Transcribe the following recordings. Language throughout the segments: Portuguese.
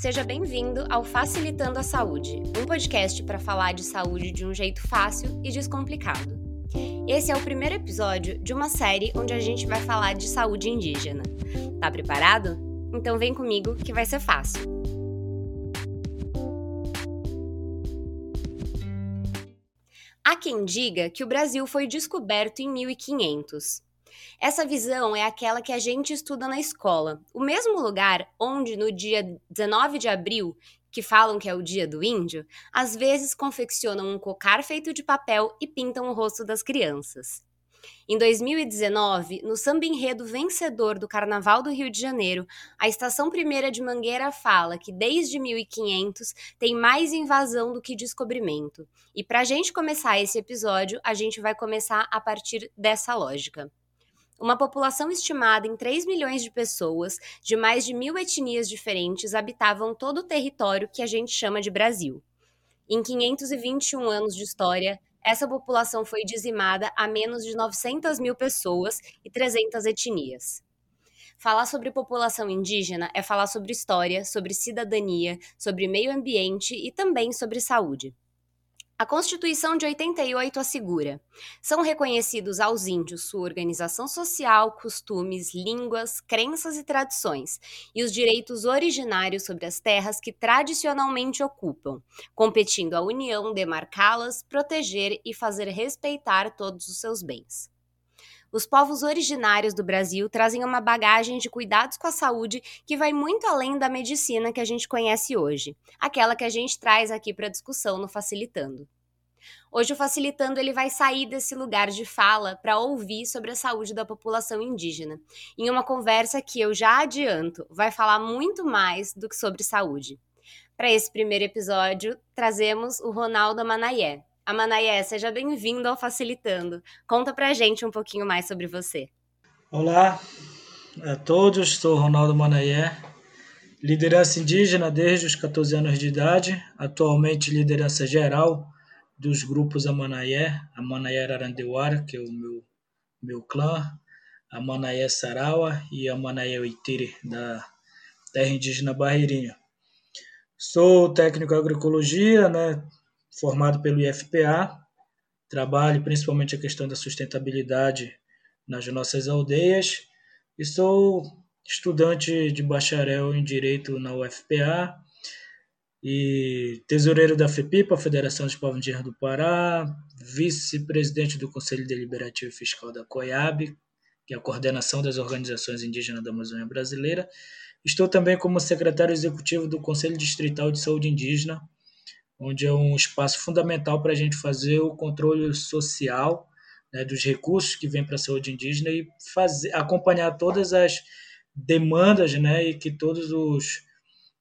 Seja bem-vindo ao Facilitando a Saúde, um podcast para falar de saúde de um jeito fácil e descomplicado. Esse é o primeiro episódio de uma série onde a gente vai falar de saúde indígena. Tá preparado? Então vem comigo que vai ser fácil. Há quem diga que o Brasil foi descoberto em 1500. Essa visão é aquela que a gente estuda na escola, o mesmo lugar onde, no dia 19 de abril, que falam que é o dia do índio, às vezes confeccionam um cocar feito de papel e pintam o rosto das crianças. Em 2019, no samba enredo vencedor do Carnaval do Rio de Janeiro, a Estação Primeira de Mangueira fala que desde 1500 tem mais invasão do que descobrimento. E para a gente começar esse episódio, a gente vai começar a partir dessa lógica uma população estimada em 3 milhões de pessoas, de mais de mil etnias diferentes, habitavam todo o território que a gente chama de Brasil. Em 521 anos de história, essa população foi dizimada a menos de 900 mil pessoas e 300 etnias. Falar sobre população indígena é falar sobre história, sobre cidadania, sobre meio ambiente e também sobre saúde. A Constituição de 88 assegura: são reconhecidos aos índios sua organização social, costumes, línguas, crenças e tradições, e os direitos originários sobre as terras que tradicionalmente ocupam, competindo à União demarcá-las, proteger e fazer respeitar todos os seus bens. Os povos originários do Brasil trazem uma bagagem de cuidados com a saúde que vai muito além da medicina que a gente conhece hoje, aquela que a gente traz aqui para discussão no Facilitando. Hoje o Facilitando ele vai sair desse lugar de fala para ouvir sobre a saúde da população indígena, em uma conversa que eu já adianto, vai falar muito mais do que sobre saúde. Para esse primeiro episódio, trazemos o Ronaldo Manayé, Amanaé, seja bem-vindo ao Facilitando. Conta pra gente um pouquinho mais sobre você. Olá a todos, sou Ronaldo Manaé, liderança indígena desde os 14 anos de idade, atualmente liderança geral dos grupos Amanaé, Amanaé Arandeuara, que é o meu, meu clã, Amanaé Sarawa e Amanaé Oitiri, da terra indígena Barreirinha. Sou técnico em agroecologia, né? Formado pelo IFPA, trabalho principalmente a questão da sustentabilidade nas nossas aldeias e sou estudante de bacharel em Direito na UFPA e tesoureiro da FEPIPA, Federação dos Povos Indígenas do Pará, vice-presidente do Conselho Deliberativo Fiscal da COIAB, que é a coordenação das organizações indígenas da Amazônia Brasileira. Estou também como secretário executivo do Conselho Distrital de Saúde Indígena, onde é um espaço fundamental para a gente fazer o controle social né, dos recursos que vêm para a saúde indígena e fazer, acompanhar todas as demandas né, e que todos os,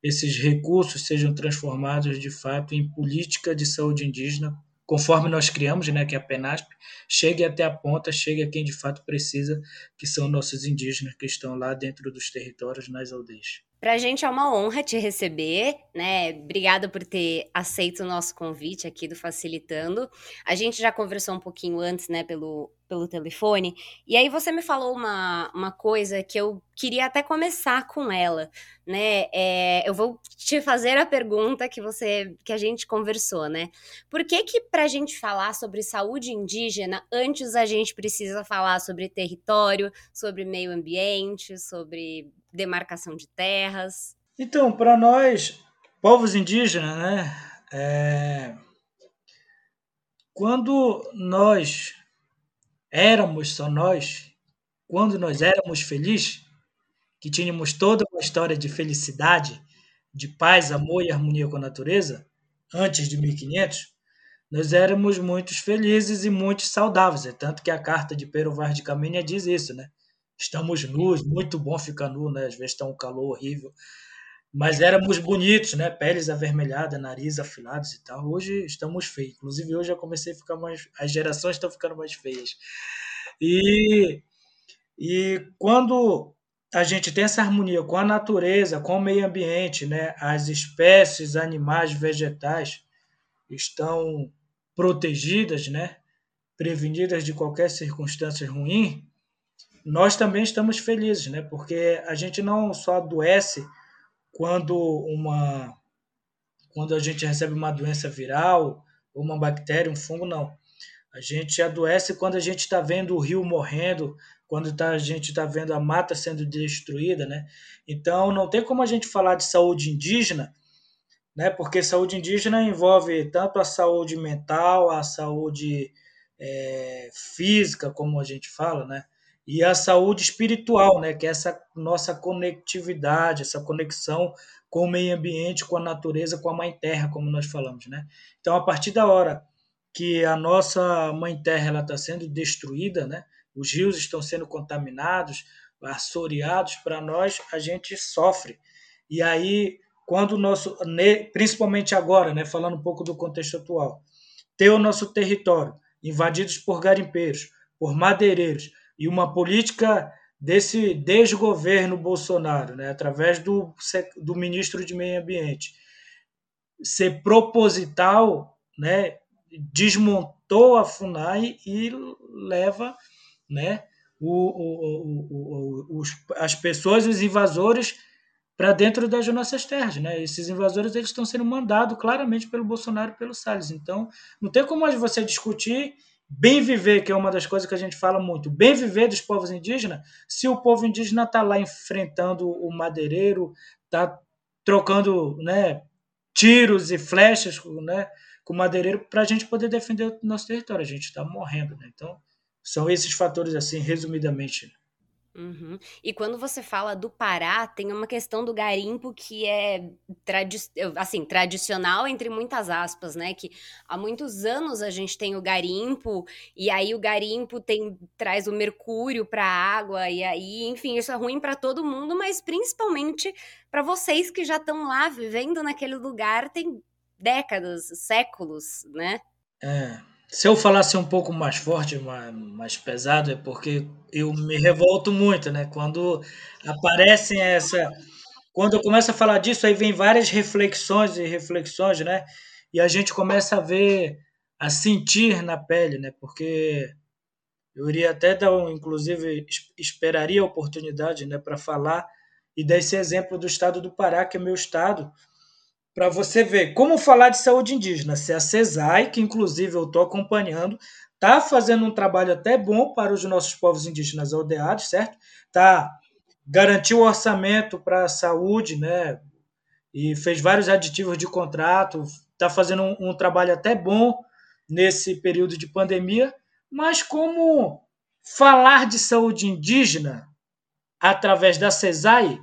esses recursos sejam transformados de fato em política de saúde indígena, conforme nós criamos, né, que é a PENASP, chegue até a ponta, chegue a quem de fato precisa, que são nossos indígenas que estão lá dentro dos territórios, nas aldeias. Para a gente é uma honra te receber, né? Obrigada por ter aceito o nosso convite aqui do Facilitando. A gente já conversou um pouquinho antes, né, pelo, pelo telefone, e aí você me falou uma, uma coisa que eu queria até começar com ela, né? É, eu vou te fazer a pergunta que você que a gente conversou, né? Por que que para a gente falar sobre saúde indígena, antes a gente precisa falar sobre território, sobre meio ambiente, sobre demarcação de terras? Então, para nós, povos indígenas, né, é... quando nós éramos só nós, quando nós éramos felizes, que tínhamos toda uma história de felicidade, de paz, amor e harmonia com a natureza, antes de 1500, nós éramos muito felizes e muito saudáveis. É tanto que a carta de Pero Vaz de Caminha diz isso, né? Estamos nus, muito bom ficar nu, né? Às vezes está um calor horrível. Mas éramos bonitos, né? Peles avermelhadas, nariz afilados e tal. Hoje estamos feios. Inclusive, hoje já comecei a ficar mais. As gerações estão ficando mais feias. E, e quando a gente tem essa harmonia com a natureza, com o meio ambiente, né? As espécies, animais, vegetais estão protegidas, né? Prevenidas de qualquer circunstância ruim nós também estamos felizes, né? Porque a gente não só adoece quando uma quando a gente recebe uma doença viral, uma bactéria, um fungo, não. A gente adoece quando a gente está vendo o rio morrendo, quando tá, a gente está vendo a mata sendo destruída, né? Então, não tem como a gente falar de saúde indígena, né? Porque saúde indígena envolve tanto a saúde mental, a saúde é, física, como a gente fala, né? E a saúde espiritual, né? Que é essa nossa conectividade, essa conexão com o meio ambiente, com a natureza, com a mãe terra, como nós falamos, né? Então, a partir da hora que a nossa mãe terra ela está sendo destruída, né? Os rios estão sendo contaminados, assoreados, para nós a gente sofre. E aí, quando o nosso, principalmente agora, né, falando um pouco do contexto atual, ter o nosso território invadidos por garimpeiros, por madeireiros e uma política desse desgoverno Bolsonaro, né, através do, do ministro de Meio Ambiente, ser proposital, né, desmontou a FUNAI e leva né, o, o, o, os, as pessoas, os invasores, para dentro das nossas terras. Né? Esses invasores eles estão sendo mandados claramente pelo Bolsonaro e pelo Salles. Então, não tem como você discutir bem viver, que é uma das coisas que a gente fala muito, bem viver dos povos indígenas, se o povo indígena está lá enfrentando o madeireiro, está trocando né, tiros e flechas né, com o madeireiro para a gente poder defender o nosso território. A gente está morrendo. Né? Então, são esses fatores, assim, resumidamente. Uhum. E quando você fala do Pará, tem uma questão do garimpo que é tradi assim, tradicional entre muitas aspas, né? Que há muitos anos a gente tem o garimpo, e aí o garimpo tem traz o mercúrio para a água, e aí, enfim, isso é ruim para todo mundo, mas principalmente para vocês que já estão lá vivendo naquele lugar tem décadas, séculos, né? É. Se eu falasse um pouco mais forte, mais, mais pesado, é porque eu me revolto muito, né? Quando aparecem essa. Quando eu começo a falar disso, aí vem várias reflexões e reflexões, né? E a gente começa a ver, a sentir na pele, né? Porque eu iria até dar, um, inclusive, esperaria a oportunidade, né, para falar e dar esse exemplo do estado do Pará, que é meu estado, para você ver como falar de saúde indígena. Se a CESAI, que inclusive eu estou acompanhando, está fazendo um trabalho até bom para os nossos povos indígenas aldeados, certo? Tá garantiu o orçamento para a saúde, né? E fez vários aditivos de contrato, está fazendo um, um trabalho até bom nesse período de pandemia, mas como falar de saúde indígena através da CESAI,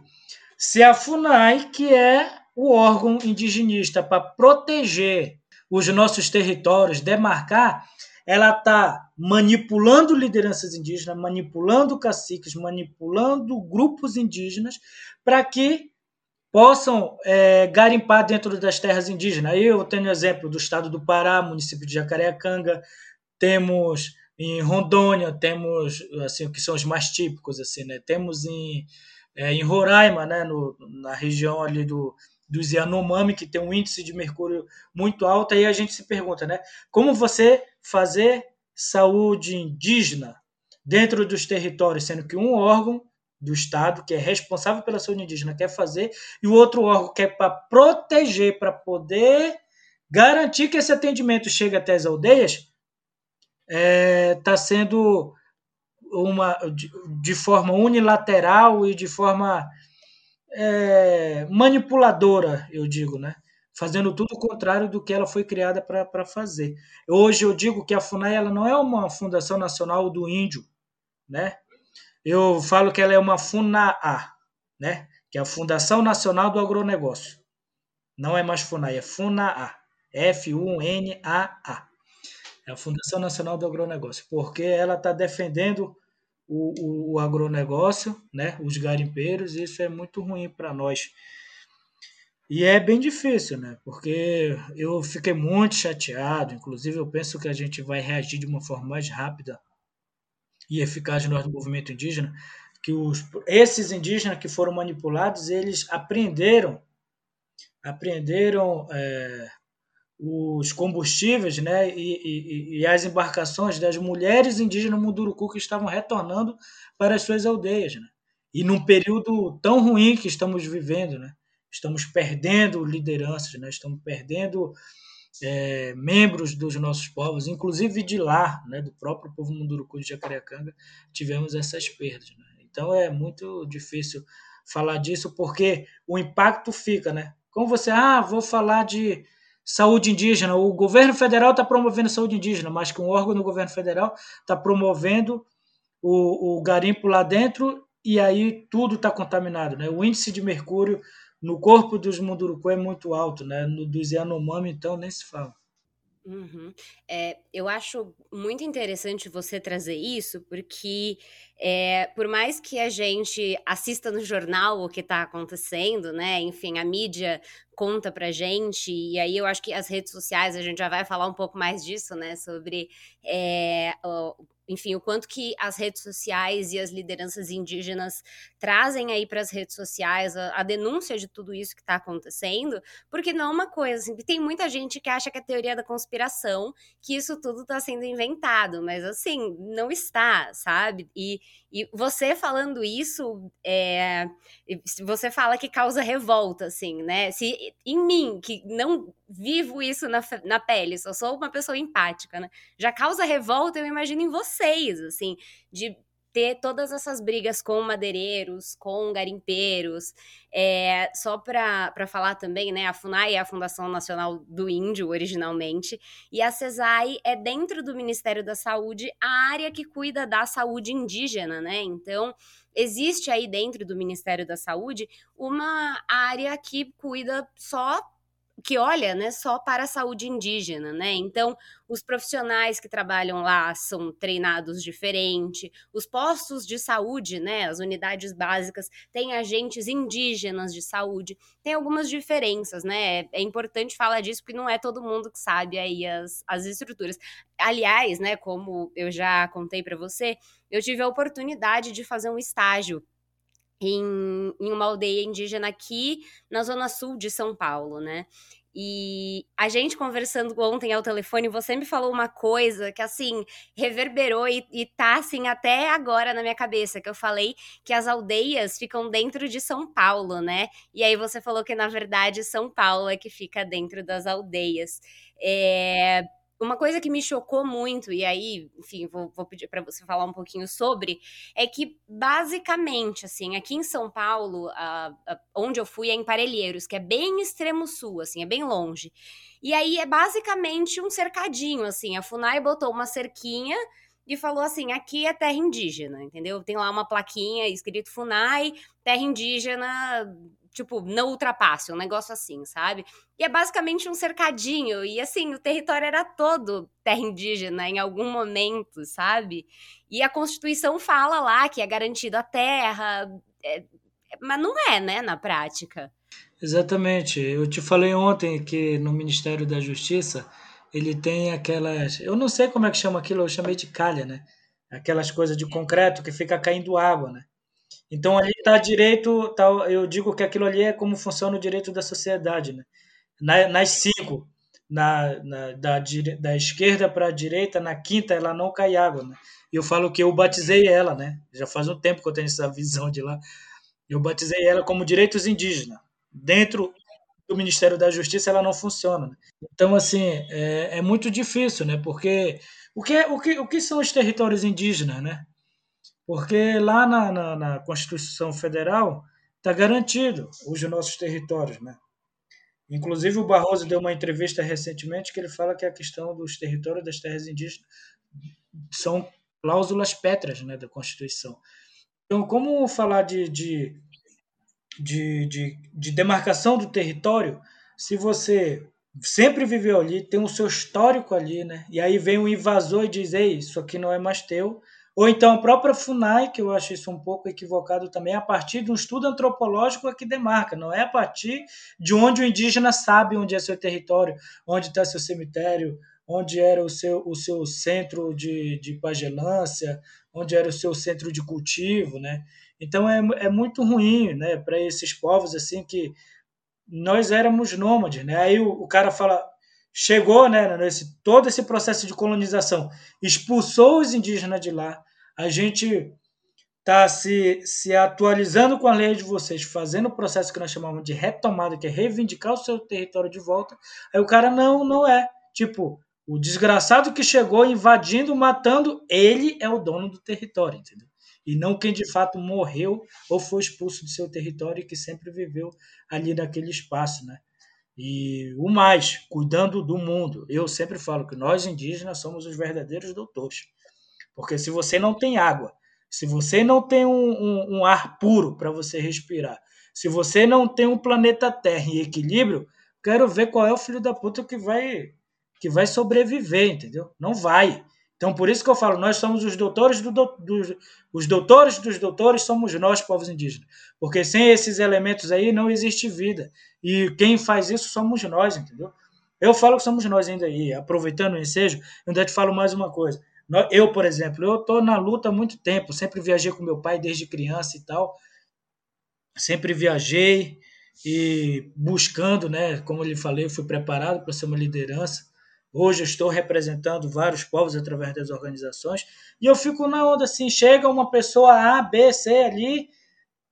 se a FUNAI, que é o órgão indigenista para proteger os nossos territórios, demarcar, ela está manipulando lideranças indígenas, manipulando caciques, manipulando grupos indígenas para que possam é, garimpar dentro das terras indígenas. Aí eu tenho exemplo do estado do Pará, município de Jacareacanga, temos em Rondônia, temos assim que são os mais típicos assim, né? Temos em, é, em Roraima, né, no, na região ali do dos Yanomami, que tem um índice de mercúrio muito alto, aí a gente se pergunta, né? Como você fazer saúde indígena dentro dos territórios, sendo que um órgão do Estado, que é responsável pela saúde indígena, quer fazer, e o outro órgão que é para proteger, para poder garantir que esse atendimento chegue até as aldeias, está é, tá sendo uma de, de forma unilateral e de forma é, manipuladora, eu digo, né? Fazendo tudo o contrário do que ela foi criada para fazer. Hoje eu digo que a FUNAI ela não é uma Fundação Nacional do Índio, né? Eu falo que ela é uma FUNAA, né? Que é a Fundação Nacional do Agronegócio. Não é mais FUNAI, é FUNAA. F-U-N-A-A. É a Fundação Nacional do Agronegócio, porque ela está defendendo o, o, o agronegócio, né, os garimpeiros, isso é muito ruim para nós. E é bem difícil, né? Porque eu fiquei muito chateado. Inclusive, eu penso que a gente vai reagir de uma forma mais rápida e eficaz no movimento indígena. Que os, esses indígenas que foram manipulados, eles apreenderam, apreenderam é, os combustíveis né, e, e, e, as embarcações das mulheres indígenas Munduruku que estavam retornando para as suas aldeias. Né? E num período tão ruim que estamos vivendo, né? estamos perdendo lideranças, né? estamos perdendo é, membros dos nossos povos, inclusive de lá, né, do próprio povo Munduruku de Jacareacanga, tivemos essas perdas. Né? Então é muito difícil falar disso porque o impacto fica, né? Como você, ah, vou falar de saúde indígena, o governo federal está promovendo saúde indígena, mas que um órgão do governo federal está promovendo o, o garimpo lá dentro e aí tudo está contaminado, né? O índice de mercúrio no corpo dos Munduruku é muito alto, né? No, dos Yanomami, então, nem se fala. Uhum. É, eu acho muito interessante você trazer isso, porque é, por mais que a gente assista no jornal o que está acontecendo, né? Enfim, a mídia conta pra gente, e aí eu acho que as redes sociais, a gente já vai falar um pouco mais disso, né? Sobre é, enfim, o quanto que as redes sociais e as lideranças indígenas trazem aí para as redes sociais a, a, denúncia de tudo isso que está acontecendo, porque não é uma coisa assim, tem muita gente que acha que é teoria da conspiração, que isso tudo está sendo inventado, mas assim, não está, sabe? E, e você falando isso, é, você fala que causa revolta, assim, né? Se em mim, que não vivo isso na, na pele, só sou uma pessoa empática, né? Já causa revolta, eu imagino em vocês, assim, de ter todas essas brigas com madeireiros, com garimpeiros. É, só para falar também, né? A FUNAI é a Fundação Nacional do Índio, originalmente, e a CESAI é dentro do Ministério da Saúde a área que cuida da saúde indígena, né? Então, existe aí dentro do Ministério da Saúde uma área que cuida só que olha, né, só para a saúde indígena, né? Então, os profissionais que trabalham lá são treinados diferente, os postos de saúde, né, as unidades básicas têm agentes indígenas de saúde, tem algumas diferenças, né? É importante falar disso porque não é todo mundo que sabe aí as, as estruturas. Aliás, né, como eu já contei para você, eu tive a oportunidade de fazer um estágio em, em uma aldeia indígena aqui na zona sul de São Paulo, né? E a gente conversando ontem ao telefone, você me falou uma coisa que, assim, reverberou e, e tá, assim, até agora na minha cabeça, que eu falei que as aldeias ficam dentro de São Paulo, né? E aí você falou que, na verdade, São Paulo é que fica dentro das aldeias. É, uma coisa que me chocou muito, e aí, enfim, vou, vou pedir para você falar um pouquinho sobre, é que, basicamente, assim, aqui em São Paulo, a, a, onde eu fui é em Parelheiros, que é bem extremo sul, assim, é bem longe. E aí é basicamente um cercadinho, assim, a FUNAI botou uma cerquinha e falou assim: aqui é terra indígena, entendeu? Tem lá uma plaquinha escrito FUNAI, terra indígena tipo, não ultrapasse, um negócio assim, sabe? E é basicamente um cercadinho, e assim, o território era todo terra indígena em algum momento, sabe? E a Constituição fala lá que é garantido a terra, é, mas não é, né, na prática. Exatamente. Eu te falei ontem que no Ministério da Justiça ele tem aquelas. Eu não sei como é que chama aquilo, eu chamei de calha, né? Aquelas coisas de concreto que fica caindo água, né? Então ali está direito, tá, eu digo que aquilo ali é como funciona o direito da sociedade, né? Na, nas cinco, na, na da, da esquerda para a direita, na quinta ela não cai água, né? Eu falo que eu batizei ela, né? Já faz um tempo que eu tenho essa visão de lá. Eu batizei ela como direitos indígenas. Dentro do Ministério da Justiça ela não funciona. Né? Então assim é, é muito difícil, né? Porque o que, o que o que são os territórios indígenas, né? Porque lá na, na, na Constituição Federal está garantido os nossos territórios, né? Inclusive o Barroso deu uma entrevista recentemente que ele fala que a questão dos territórios das terras indígenas são cláusulas pétreas né, da Constituição. Então, como falar de, de, de, de, de demarcação do território se você sempre viveu ali, tem o seu histórico ali, né? E aí vem um invasor e diz: Ei, isso aqui não é mais teu, ou então a própria FUNAI, que eu acho isso um pouco equivocado também, a partir de um estudo antropológico é que demarca, não é a partir de onde o indígena sabe onde é seu território, onde está seu cemitério, onde era o seu, o seu centro de, de pagelância, onde era o seu centro de cultivo, né? Então é, é muito ruim, né, para esses povos assim que nós éramos nômades, né? Aí o, o cara fala, chegou, né, nesse todo esse processo de colonização, expulsou os indígenas de lá, a gente está se, se atualizando com a lei de vocês, fazendo o processo que nós chamamos de retomada, que é reivindicar o seu território de volta, aí o cara não, não é. Tipo, o desgraçado que chegou invadindo, matando, ele é o dono do território, entendeu? E não quem de fato morreu ou foi expulso do seu território e que sempre viveu ali naquele espaço, né? E o mais, cuidando do mundo. Eu sempre falo que nós indígenas somos os verdadeiros doutores. Porque se você não tem água, se você não tem um, um, um ar puro para você respirar, se você não tem um planeta Terra em equilíbrio, quero ver qual é o filho da puta que vai que vai sobreviver, entendeu? Não vai. Então, por isso que eu falo, nós somos os doutores do, do, os doutores dos doutores somos nós, povos indígenas. Porque sem esses elementos aí não existe vida. E quem faz isso somos nós, entendeu? Eu falo que somos nós ainda aí. Aproveitando o ensejo, eu ainda te falo mais uma coisa. Eu, por exemplo, eu estou na luta há muito tempo. Sempre viajei com meu pai desde criança e tal. Sempre viajei e buscando, né? Como eu lhe falei, eu fui preparado para ser uma liderança Hoje eu estou representando vários povos através das organizações e eu fico na onda assim, chega uma pessoa A, B, C ali,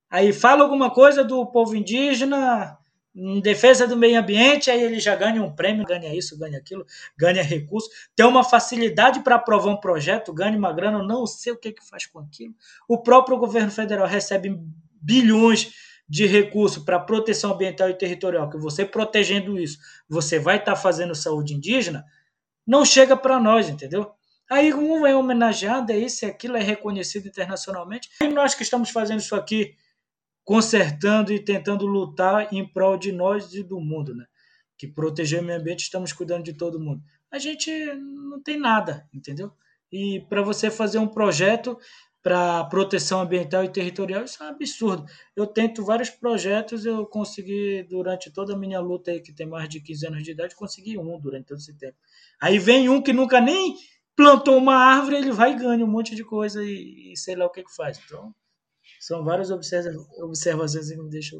aí fala alguma coisa do povo indígena em defesa do meio ambiente, aí ele já ganha um prêmio, ganha isso, ganha aquilo, ganha recurso, tem uma facilidade para aprovar um projeto, ganha uma grana, não sei o que, que faz com aquilo. O próprio governo federal recebe bilhões de recurso para proteção ambiental e territorial, que você protegendo isso, você vai estar tá fazendo saúde indígena, não chega para nós, entendeu? Aí um é homenageado, é isso, é aquilo, é reconhecido internacionalmente. E nós que estamos fazendo isso aqui, consertando e tentando lutar em prol de nós e do mundo, né? Que proteger o meio ambiente, estamos cuidando de todo mundo. A gente não tem nada, entendeu? E para você fazer um projeto para proteção ambiental e territorial, isso é um absurdo. Eu tento vários projetos, eu consegui, durante toda a minha luta aí, que tem mais de 15 anos de idade, consegui um durante todo esse tempo. Aí vem um que nunca nem plantou uma árvore, ele vai e ganha um monte de coisa e, e sei lá o que, que faz. Então, são várias observações que me deixam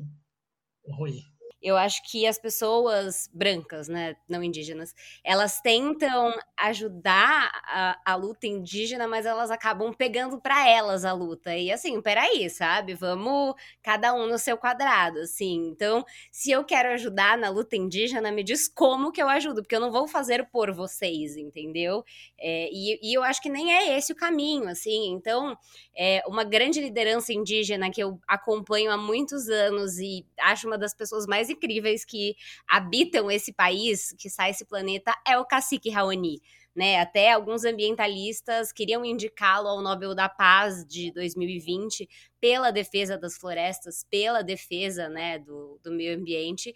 ruim eu acho que as pessoas brancas, né, não indígenas, elas tentam ajudar a, a luta indígena, mas elas acabam pegando para elas a luta. E assim, peraí, sabe? Vamos cada um no seu quadrado, assim. Então, se eu quero ajudar na luta indígena, me diz como que eu ajudo, porque eu não vou fazer por vocês, entendeu? É, e, e eu acho que nem é esse o caminho, assim. Então, é, uma grande liderança indígena que eu acompanho há muitos anos e acho uma das pessoas mais incríveis que habitam esse país, que sai esse planeta, é o cacique Raoni. Né, até alguns ambientalistas queriam indicá-lo ao Nobel da Paz de 2020 pela defesa das florestas, pela defesa né, do, do meio ambiente.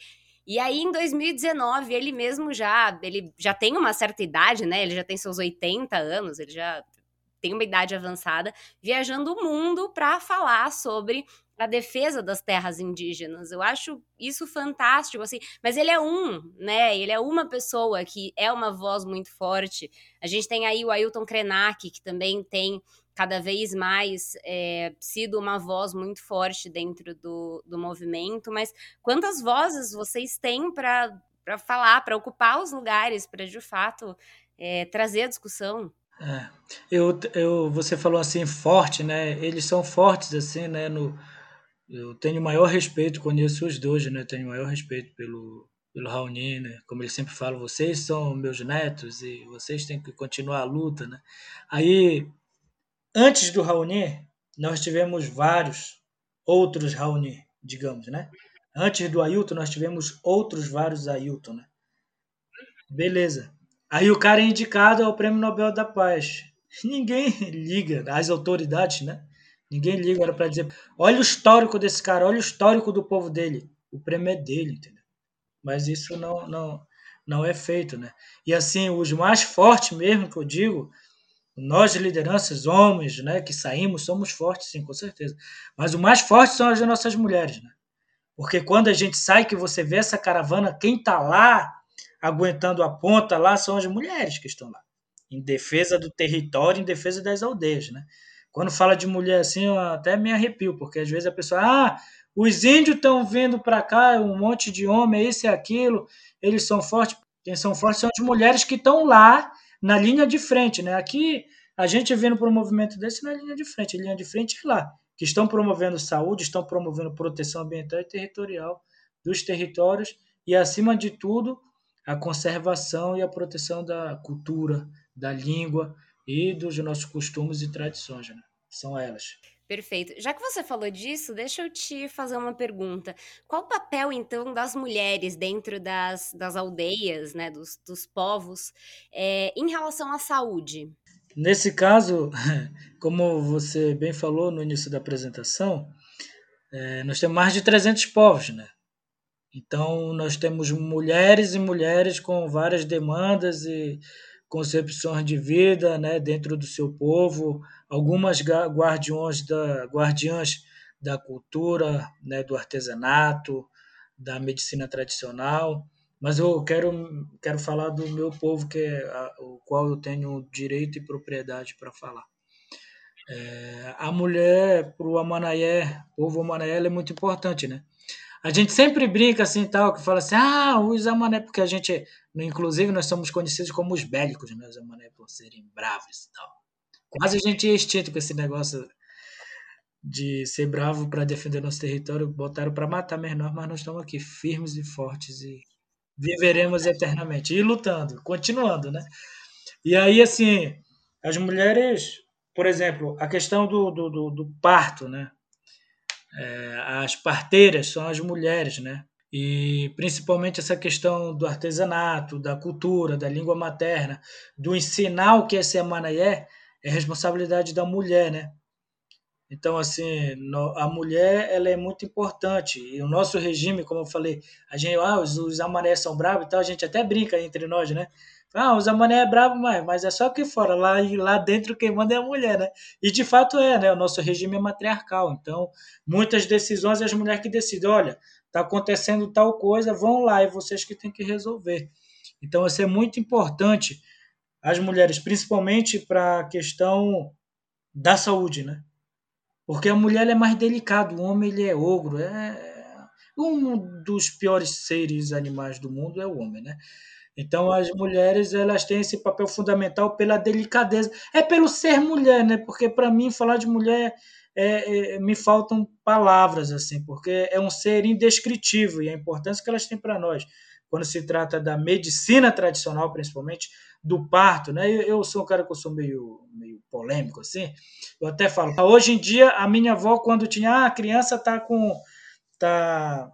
E aí, em 2019, ele mesmo já, ele já tem uma certa idade, né? Ele já tem seus 80 anos, ele já tem uma idade avançada, viajando o mundo para falar sobre a defesa das terras indígenas. Eu acho isso fantástico, assim. Mas ele é um, né? Ele é uma pessoa que é uma voz muito forte. A gente tem aí o Ailton Krenak, que também tem cada vez mais é, sido uma voz muito forte dentro do, do movimento. Mas quantas vozes vocês têm para falar, para ocupar os lugares, para de fato é, trazer a discussão? É. Eu, eu, você falou assim, forte, né? Eles são fortes, assim, né? No, eu tenho maior respeito, conheço os dois, né? Tenho maior respeito pelo, pelo Raoni, né? Como ele sempre fala, vocês são meus netos e vocês têm que continuar a luta, né? Aí, antes do Raoni, nós tivemos vários outros Raoni, digamos, né? Antes do Ailton, nós tivemos outros vários Ailton, né? Beleza. Aí o cara é indicado ao Prêmio Nobel da Paz. Ninguém liga, as autoridades, né? Ninguém liga era para dizer, olha o histórico desse cara, olha o histórico do povo dele. O prêmio é dele, entendeu? Mas isso não, não, não é feito, né? E assim, os mais fortes mesmo que eu digo, nós lideranças, homens, né, que saímos, somos fortes, sim, com certeza. Mas o mais forte são as nossas mulheres, né? Porque quando a gente sai, que você vê essa caravana, quem tá lá aguentando a ponta lá são as mulheres que estão lá, em defesa do território, em defesa das aldeias, né? Quando fala de mulher assim, eu até me arrepio, porque às vezes a pessoa, ah, os índios estão vindo para cá, um monte de homem, esse e aquilo, eles são fortes. Quem são fortes são as mulheres que estão lá na linha de frente, né? Aqui, a gente vindo para um movimento desse na linha de frente, linha de frente é lá. que estão promovendo saúde, estão promovendo proteção ambiental e territorial dos territórios e, acima de tudo, a conservação e a proteção da cultura, da língua e dos nossos costumes e tradições. Né? São elas. Perfeito. Já que você falou disso, deixa eu te fazer uma pergunta. Qual o papel, então, das mulheres dentro das, das aldeias, né, dos, dos povos, é, em relação à saúde? Nesse caso, como você bem falou no início da apresentação, é, nós temos mais de 300 povos, né? Então, nós temos mulheres e mulheres com várias demandas e concepções de vida né, dentro do seu povo, algumas guardiões da, guardiãs da cultura, né, do artesanato, da medicina tradicional, mas eu quero, quero falar do meu povo, que é a, o qual eu tenho direito e propriedade para falar. É, a mulher, para o Amanaé, povo Amanaé, é muito importante, né? A gente sempre brinca assim tal, que fala assim, ah, os Amané, porque a gente, inclusive, nós somos conhecidos como os bélicos, né? Os Amané por serem bravos e tal. Quase a gente é extinto com esse negócio de ser bravo para defender nosso território, botaram para matar menor, mas nós estamos aqui firmes e fortes e viveremos eternamente. E lutando, continuando, né? E aí, assim, as mulheres, por exemplo, a questão do, do, do, do parto, né? É, as parteiras são as mulheres, né? E principalmente essa questão do artesanato, da cultura, da língua materna, do ensinar o que é ser manaié, é responsabilidade da mulher, né? Então, assim, a mulher ela é muito importante. E o nosso regime, como eu falei, a gente, ah, os, os são bravos e tal, a gente até brinca entre nós, né? Ah, os amaré é bravo, mas, mas é só aqui fora, lá, lá dentro quem manda é a mulher, né? E de fato é, né? O nosso regime é matriarcal. Então, muitas decisões é as mulheres que decidem, olha, tá acontecendo tal coisa, vão lá, e vocês que têm que resolver. Então, isso é muito importante as mulheres, principalmente para a questão da saúde, né? Porque a mulher é mais delicada, o homem ele é ogro. É... Um dos piores seres animais do mundo é o homem, né? Então as mulheres elas têm esse papel fundamental pela delicadeza. É pelo ser mulher, né? Porque para mim falar de mulher é, é, me faltam palavras assim, porque é um ser indescritível e a importância que elas têm para nós quando se trata da medicina tradicional, principalmente do parto, né? Eu, eu sou um cara que eu sou meio, meio polêmico assim. Eu até falo, hoje em dia a minha avó quando tinha ah, a criança tá com tá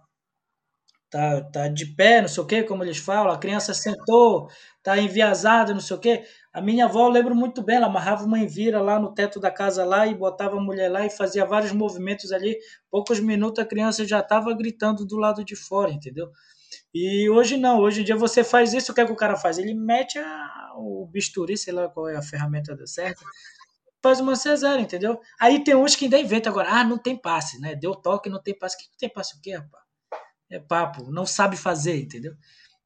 tá, tá de pé, não sei o quê, como eles falam, a criança sentou, tá enviesada, não sei o quê. A minha avó, eu lembro muito bem, ela amarrava uma envira lá no teto da casa lá e botava a mulher lá e fazia vários movimentos ali. Poucos minutos a criança já estava gritando do lado de fora, entendeu? E hoje não, hoje em dia você faz isso, o que é que o cara faz? Ele mete a, o bisturi, sei lá qual é a ferramenta certa, faz uma cesárea, entendeu? Aí tem uns que ainda inventam agora, ah, não tem passe, né? Deu toque, não tem passe. Que não tem passe o quê, rapaz? É papo, não sabe fazer, entendeu?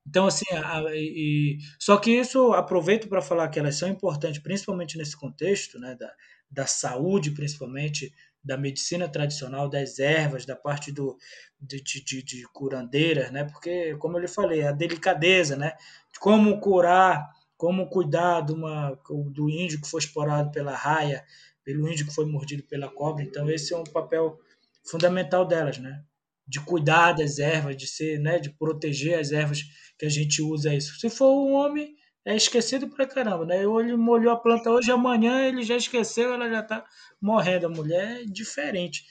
Então, assim, a, e, só que isso aproveito para falar que elas são importantes, principalmente nesse contexto, né, da, da saúde, principalmente, da medicina tradicional, das ervas, da parte do, de, de, de curandeiras, né? Porque, como eu lhe falei, a delicadeza, né? Como curar, como cuidar de uma, do índio que foi explorado pela raia, pelo índio que foi mordido pela cobra. Então, esse é um papel fundamental delas, né? De cuidar das ervas, de ser, né? De proteger as ervas que a gente usa isso. Se for um homem, é esquecido pra caramba, né? Ele molhou a planta hoje, amanhã ele já esqueceu, ela já tá morrendo. A mulher é diferente.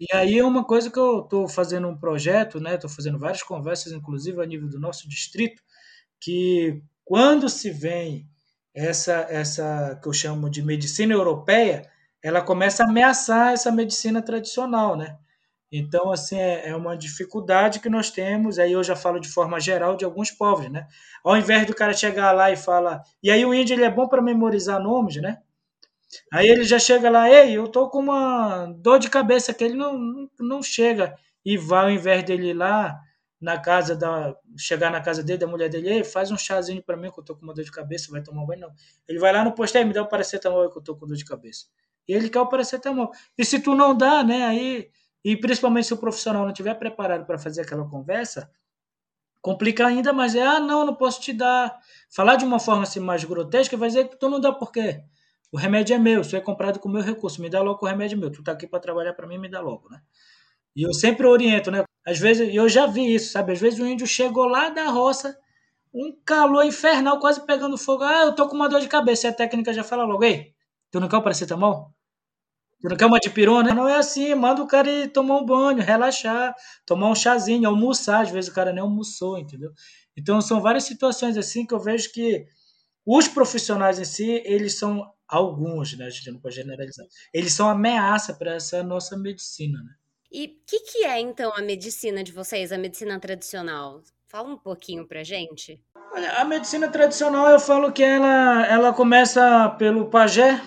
E aí é uma coisa que eu estou fazendo um projeto, né? Estou fazendo várias conversas, inclusive a nível do nosso distrito, que quando se vem essa essa que eu chamo de medicina europeia, ela começa a ameaçar essa medicina tradicional, né? Então, assim, é, é uma dificuldade que nós temos. Aí eu já falo de forma geral de alguns povos, né? Ao invés do cara chegar lá e falar. E aí o índio ele é bom para memorizar nomes, né? Aí ele já chega lá, ei, eu tô com uma dor de cabeça que ele não, não chega e vai ao invés dele ir lá na casa da chegar na casa dele, da mulher dele, ei, faz um chazinho para mim que eu tô com uma dor de cabeça, vai tomar banho não. Ele vai lá no posto, e me dá o paracetamol que eu tô com dor de cabeça. E ele quer o paracetamol. E se tu não dá, né, aí e principalmente se o profissional não estiver preparado para fazer aquela conversa, complica ainda mais. É, ah, não, não posso te dar. Falar de uma forma assim mais grotesca vai dizer que tu não dá por quê? O remédio é meu, isso é comprado com o meu recurso, me dá logo o remédio meu. Tu tá aqui para trabalhar para mim, me dá logo, né? E eu sempre oriento, né? Às vezes, eu já vi isso, sabe? Às vezes o índio chegou lá da roça, um calor infernal, quase pegando fogo. Ah, eu tô com uma dor de cabeça. E a técnica já fala logo, ei, tu não quer o paracetamol? Tu não quer uma dipirona? Não é assim, manda o cara ir tomar um banho, relaxar, tomar um chazinho, almoçar. Às vezes o cara nem almoçou, entendeu? Então são várias situações assim que eu vejo que os profissionais em si, eles são alguns, né? A gente não pode generalizar. Eles são ameaça para essa nossa medicina, né? E o que, que é então a medicina de vocês, a medicina tradicional? Fala um pouquinho pra gente. Olha, a medicina tradicional eu falo que ela, ela começa pelo pajé,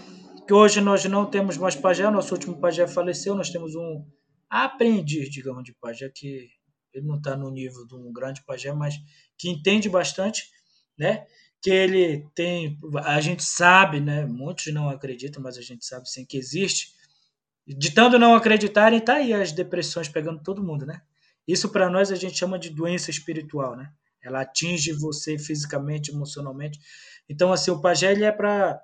que hoje nós não temos mais pajé, nosso último pajé faleceu, nós temos um aprendiz, digamos, de pajé, que ele não está no nível de um grande pajé, mas que entende bastante, né? Que ele tem, a gente sabe, né? Muitos não acreditam, mas a gente sabe sim que existe de tanto não acreditarem, tá aí as depressões pegando todo mundo, né? Isso para nós a gente chama de doença espiritual, né? Ela atinge você fisicamente, emocionalmente. Então, assim, o pajé ele é para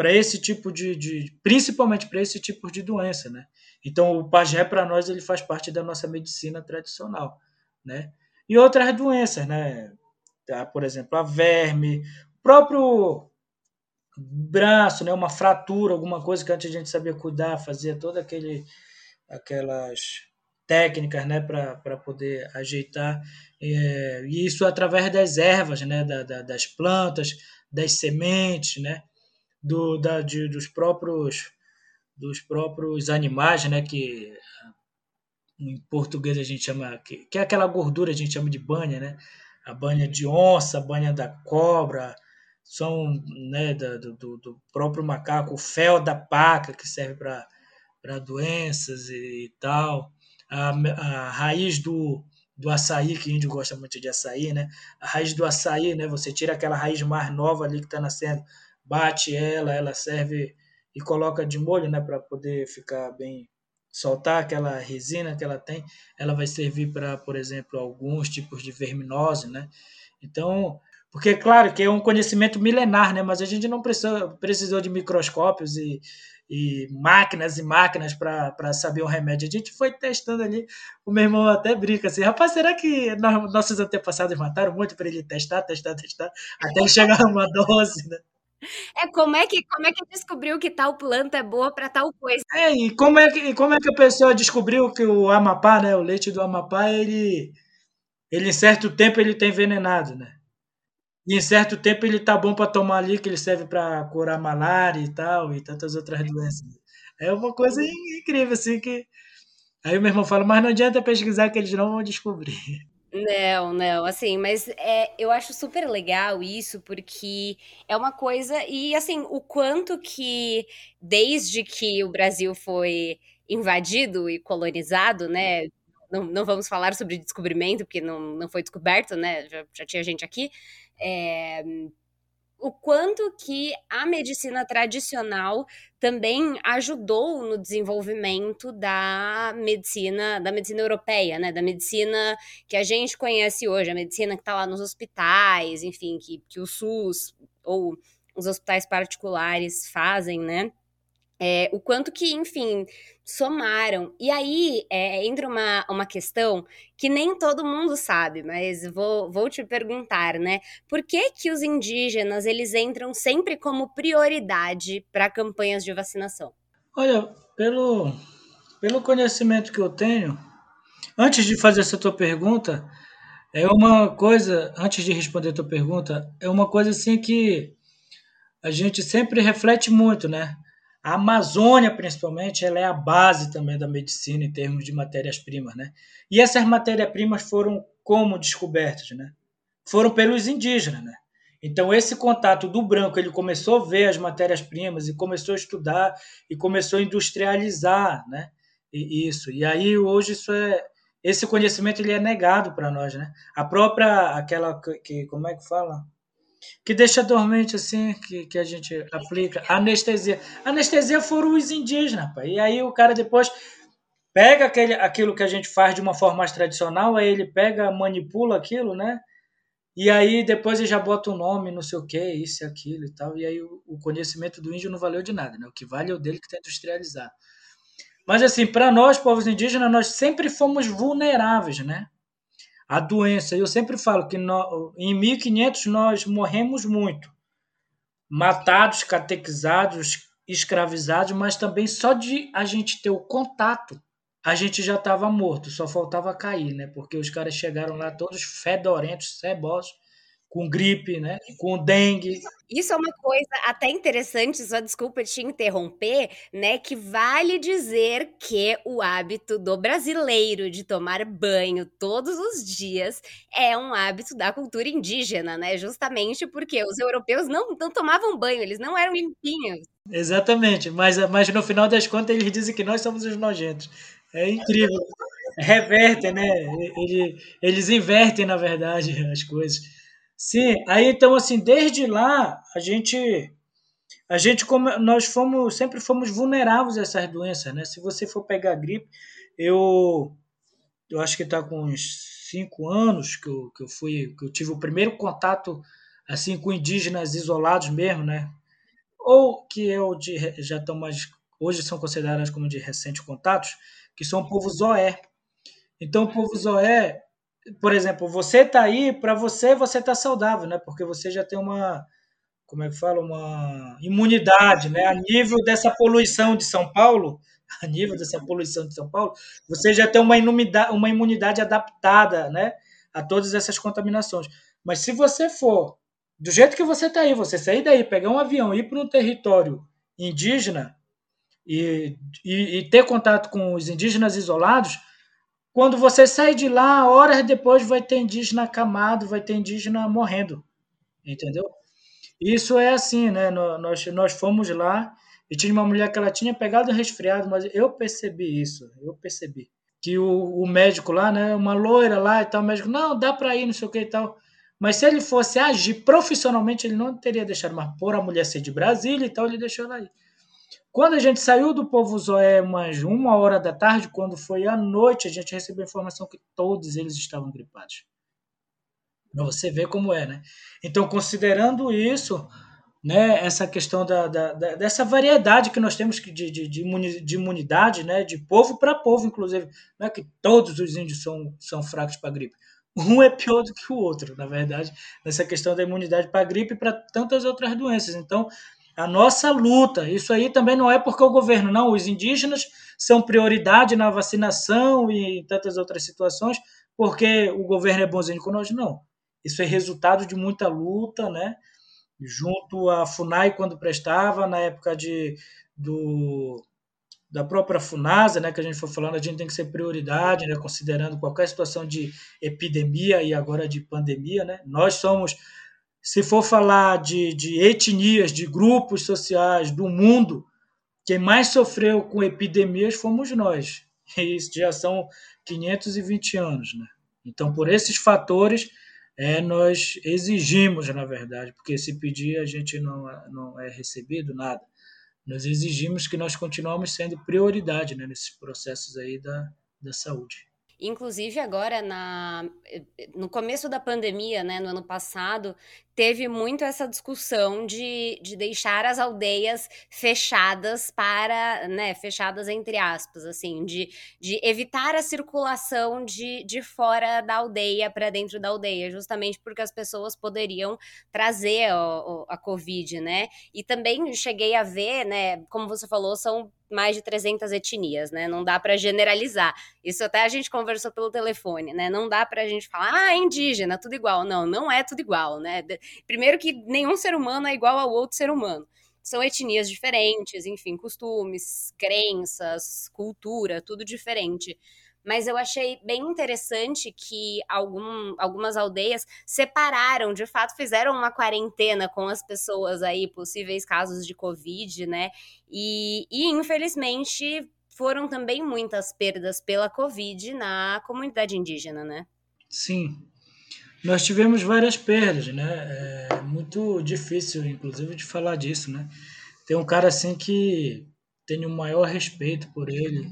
para esse tipo de, de principalmente para esse tipo de doença, né? Então, o pajé para nós ele faz parte da nossa medicina tradicional, né? E outras doenças, né? Tá, por exemplo, a verme, próprio braço, né, uma fratura, alguma coisa que antes a gente sabia cuidar, fazia toda aquele aquelas técnicas, né, para poder ajeitar é, e isso através das ervas, né, da, da, das plantas, das sementes, né, do, da, de, dos próprios dos próprios animais, né, que em português a gente chama que, que é aquela gordura a gente chama de banha, né, a banha de onça, a banha da cobra, são né, do, do, do, próprio macaco, o fel da paca, que serve para doenças e, e tal, a, a, raiz do, do açaí, que índio gosta muito de açaí, né? A raiz do açaí, né? Você tira aquela raiz mais nova ali que está nascendo, bate ela, ela serve e coloca de molho, né? Para poder ficar bem, soltar aquela resina que ela tem. Ela vai servir para, por exemplo, alguns tipos de verminose, né? Então, porque, claro, que é um conhecimento milenar, né? mas a gente não precisou, precisou de microscópios e, e máquinas e máquinas para saber o remédio. A gente foi testando ali. O meu irmão até brinca assim: rapaz, será que nossos antepassados mataram muito para ele testar, testar, testar, até chegar uma dose, né? É como é que como é que descobriu que tal planta é boa para tal coisa? É, e como é que como é que a pessoa descobriu que o Amapá, né, o leite do Amapá, ele ele em certo tempo ele tem envenenado, né? E em certo tempo ele tá bom para tomar ali, que ele serve para curar malária e tal, e tantas outras doenças. É uma coisa incrível, assim, que. Aí o meu irmão fala, mas não adianta pesquisar que eles não vão descobrir. Não, não, assim, mas é, eu acho super legal isso, porque é uma coisa, e assim, o quanto que, desde que o Brasil foi invadido e colonizado, né, não, não vamos falar sobre descobrimento, porque não, não foi descoberto, né, já, já tinha gente aqui, é, o quanto que a medicina tradicional também ajudou no desenvolvimento da medicina da medicina europeia, né? Da medicina que a gente conhece hoje, a medicina que está lá nos hospitais, enfim, que, que o SUS ou os hospitais particulares fazem, né? É, o quanto que, enfim, somaram. E aí é, entra uma, uma questão que nem todo mundo sabe, mas vou, vou te perguntar, né? Por que que os indígenas, eles entram sempre como prioridade para campanhas de vacinação? Olha, pelo, pelo conhecimento que eu tenho, antes de fazer essa tua pergunta, é uma coisa, antes de responder a tua pergunta, é uma coisa assim que a gente sempre reflete muito, né? A Amazônia, principalmente, ela é a base também da medicina em termos de matérias-primas, né? E essas matérias-primas foram como descobertas, né? Foram pelos indígenas, né? Então esse contato do branco, ele começou a ver as matérias-primas e começou a estudar e começou a industrializar, né? E isso. E aí hoje isso é esse conhecimento ele é negado para nós, né? A própria aquela que como é que fala? Que deixa dormente assim, que, que a gente aplica. Anestesia. Anestesia foram os indígenas, pá. E aí o cara depois pega aquele, aquilo que a gente faz de uma forma mais tradicional, aí ele pega, manipula aquilo, né? E aí depois ele já bota o um nome, não sei o que, isso e aquilo e tal. E aí o, o, conhecimento do índio não valeu de nada, né? O que vale é o dele que está industrializado. Mas assim, para nós, povos indígenas, nós sempre fomos vulneráveis, né? A doença. Eu sempre falo que no, em 1500 nós morremos muito. Matados, catequizados, escravizados, mas também só de a gente ter o contato a gente já estava morto, só faltava cair, né? Porque os caras chegaram lá todos fedorentos, cebosos, com gripe, né? Com dengue. Isso é uma coisa até interessante, só desculpa te interromper, né? Que vale dizer que o hábito do brasileiro de tomar banho todos os dias é um hábito da cultura indígena, né? Justamente porque os europeus não, não tomavam banho, eles não eram limpinhos. Exatamente, mas, mas no final das contas eles dizem que nós somos os nojentos. É incrível. Revertem, né? eles invertem, na verdade, as coisas. Sim, aí então assim, desde lá a gente a gente como nós fomos sempre fomos vulneráveis a essas doenças, né? Se você for pegar gripe, eu eu acho que está com uns cinco anos que eu, que eu fui que eu tive o primeiro contato assim com indígenas isolados mesmo, né? Ou que eu de, já estão mais hoje são consideradas como de recente contatos, que são o povo Zoé. Então, o povo Zoé, por exemplo, você tá aí, para você, você tá saudável, né? Porque você já tem uma, como é que fala, uma imunidade, né? A nível dessa poluição de São Paulo, a nível dessa poluição de São Paulo, você já tem uma imunidade, uma imunidade adaptada, né? A todas essas contaminações. Mas se você for do jeito que você está aí, você sair daí, pegar um avião, ir para um território indígena, e, e, e ter contato com os indígenas isolados, quando você sai de lá, horas depois vai ter indígena acamado, vai ter indígena morrendo, entendeu? Isso é assim, né? Nós, nós fomos lá e tinha uma mulher que ela tinha pegado resfriado, mas eu percebi isso, eu percebi. Que o, o médico lá, né, uma loira lá e tal, o médico, não, dá para ir, não sei o que e tal. Mas se ele fosse agir profissionalmente, ele não teria deixado, mas por a mulher ser de Brasília e tal, ele deixou ela ir. Quando a gente saiu do Povo Zoé, umas uma hora da tarde, quando foi à noite, a gente recebeu a informação que todos eles estavam gripados. Para você ver como é, né? Então, considerando isso, né, essa questão da, da, da dessa variedade que nós temos de, de, de imunidade, né, de povo para povo, inclusive, não é que todos os índios são, são fracos para gripe. Um é pior do que o outro, na verdade, nessa questão da imunidade para gripe e para tantas outras doenças. Então, a nossa luta. Isso aí também não é porque o governo, não. Os indígenas são prioridade na vacinação e em tantas outras situações, porque o governo é bonzinho nós, não. Isso é resultado de muita luta, né? Junto à FUNAI, quando prestava, na época de, do, da própria FUNASA, né, que a gente foi falando, a gente tem que ser prioridade, né, considerando qualquer situação de epidemia e agora de pandemia. Né? Nós somos se for falar de, de etnias, de grupos sociais do mundo, quem mais sofreu com epidemias fomos nós. E isso já são 520 anos. Né? Então, por esses fatores, é, nós exigimos, na verdade, porque se pedir a gente não, não é recebido nada. Nós exigimos que nós continuamos sendo prioridade né, nesses processos aí da, da saúde. Inclusive agora na, no começo da pandemia, né, no ano passado, teve muito essa discussão de, de deixar as aldeias fechadas para, né, fechadas entre aspas, assim, de, de evitar a circulação de, de fora da aldeia para dentro da aldeia, justamente porque as pessoas poderiam trazer a, a Covid, né? E também cheguei a ver, né, como você falou, são mais de 300 etnias, né? Não dá para generalizar. Isso até a gente conversou pelo telefone, né? Não dá para a gente falar, ah, indígena, tudo igual. Não, não é tudo igual, né? Primeiro que nenhum ser humano é igual ao outro ser humano. São etnias diferentes, enfim, costumes, crenças, cultura, tudo diferente. Mas eu achei bem interessante que algum, algumas aldeias separaram, de fato, fizeram uma quarentena com as pessoas aí, possíveis casos de Covid, né? E, e infelizmente foram também muitas perdas pela Covid na comunidade indígena, né? Sim, nós tivemos várias perdas, né? É muito difícil, inclusive, de falar disso, né? Tem um cara assim que tenho o maior respeito por ele.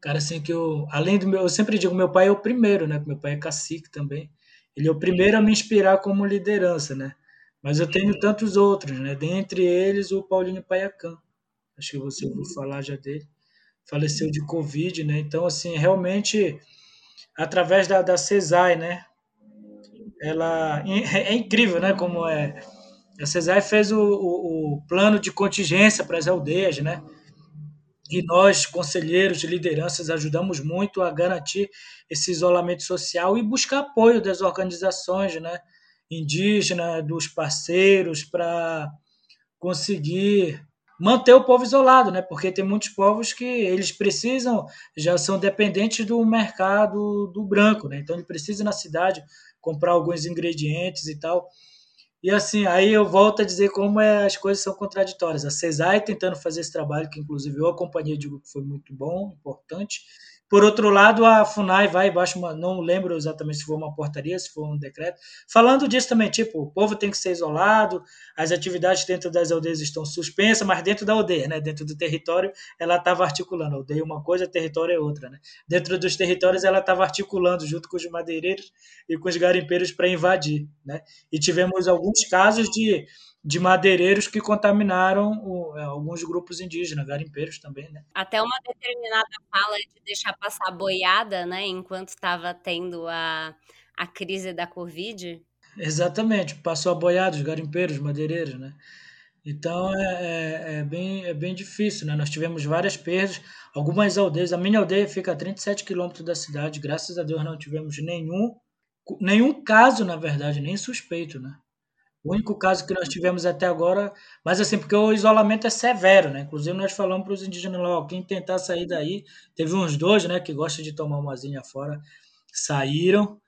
Cara assim que eu, além do meu, eu sempre digo, meu pai é o primeiro, né? Meu pai é cacique também. ele é o primeiro a me inspirar como liderança, né? Mas eu tenho tantos outros, né? Dentre eles o Paulinho Paiacan. Acho que você ouviu falar já dele. Faleceu de Covid, né? Então, assim, realmente, através da, da CESAI, né? Ela é, é incrível, né? Como é. A CESAI fez o, o, o plano de contingência para as aldeias, né? E nós, conselheiros de lideranças, ajudamos muito a garantir esse isolamento social e buscar apoio das organizações né, indígenas, dos parceiros, para conseguir manter o povo isolado, né? Porque tem muitos povos que eles precisam, já são dependentes do mercado do branco, né? Então ele precisa na cidade comprar alguns ingredientes e tal. E assim, aí eu volto a dizer como é, as coisas são contraditórias. A CESAI tentando fazer esse trabalho, que inclusive eu acompanhei, digo que foi muito bom, importante, por outro lado, a FUNAI vai baixa uma, não lembro exatamente se foi uma portaria, se foi um decreto, falando disso também, tipo, o povo tem que ser isolado, as atividades dentro das aldeias estão suspensas, mas dentro da aldeia, né, dentro do território, ela estava articulando, aldeia é uma coisa, território é outra, né? Dentro dos territórios ela estava articulando junto com os madeireiros e com os garimpeiros para invadir, né? E tivemos alguns casos de de madeireiros que contaminaram o, é, alguns grupos indígenas, garimpeiros também, né? Até uma determinada fala de deixar passar a boiada, né, enquanto estava tendo a, a crise da Covid. Exatamente, passou a boiada, os garimpeiros, madeireiros, né? Então é, é, é, bem, é bem difícil, né? Nós tivemos várias perdas, algumas aldeias, a minha aldeia fica a 37 quilômetros da cidade, graças a Deus não tivemos nenhum, nenhum caso, na verdade, nem suspeito, né? O único caso que nós tivemos até agora, mas assim, porque o isolamento é severo, né? Inclusive nós falamos para os indígenas lá, quem tentar sair daí, teve uns dois, né, que gostam de tomar uma zinha fora, saíram,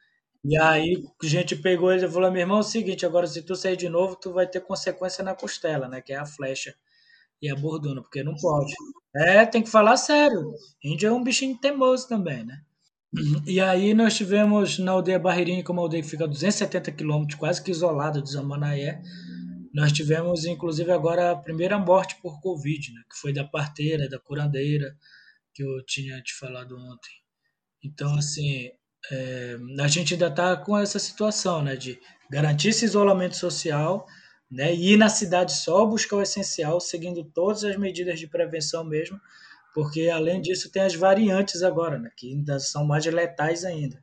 e aí a gente pegou eles e falou, meu irmão, é o seguinte, agora se tu sair de novo, tu vai ter consequência na costela, né, que é a flecha e a bordona, porque não pode. É, tem que falar sério. Índio é um bichinho teimoso também, né? E aí nós tivemos na aldeia Barreirinha, como a aldeia que fica a 270 quilômetros, quase que isolada de Zamanaé, nós tivemos inclusive agora a primeira morte por Covid, né, que foi da parteira, da curandeira, que eu tinha te falado ontem. Então, assim, é, a gente ainda está com essa situação né, de garantir esse isolamento social né, e ir na cidade só buscar o essencial, seguindo todas as medidas de prevenção mesmo, porque além disso tem as variantes agora, né, que ainda são mais letais ainda.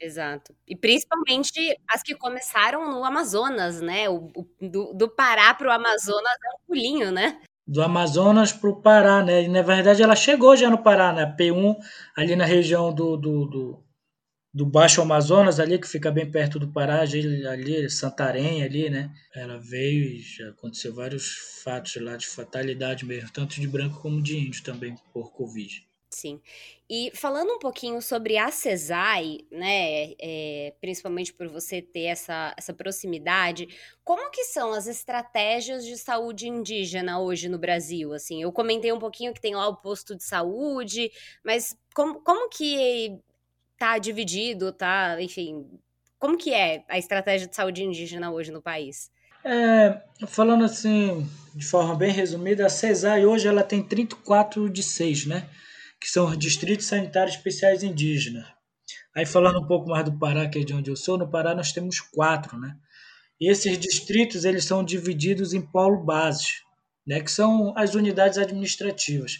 Exato. E principalmente as que começaram no Amazonas, né? O, o do, do Pará para o Amazonas é um pulinho, né? Do Amazonas para o Pará, né? E na verdade ela chegou já no Pará, né? P1, ali na região do, do, do do Baixo Amazonas, ali que fica bem perto do Pará, ali, Santarém, ali, né? Ela veio e já aconteceu vários fatos lá de fatalidade mesmo, tanto de branco como de índio também por Covid. Sim. E falando um pouquinho sobre a CESAI, né, é, principalmente por você ter essa, essa proximidade, como que são as estratégias de saúde indígena hoje no Brasil? Assim, eu comentei um pouquinho que tem lá o posto de saúde, mas como, como que tá dividido, tá, enfim, como que é a estratégia de saúde indígena hoje no país? É, falando assim, de forma bem resumida, a CESAI hoje ela tem 34 de 6, né? Que são os Distritos Sanitários Especiais Indígenas. Aí falando um pouco mais do Pará, que é de onde eu sou, no Pará nós temos quatro, né? E esses distritos eles são divididos em polo bases, né? Que são as unidades administrativas.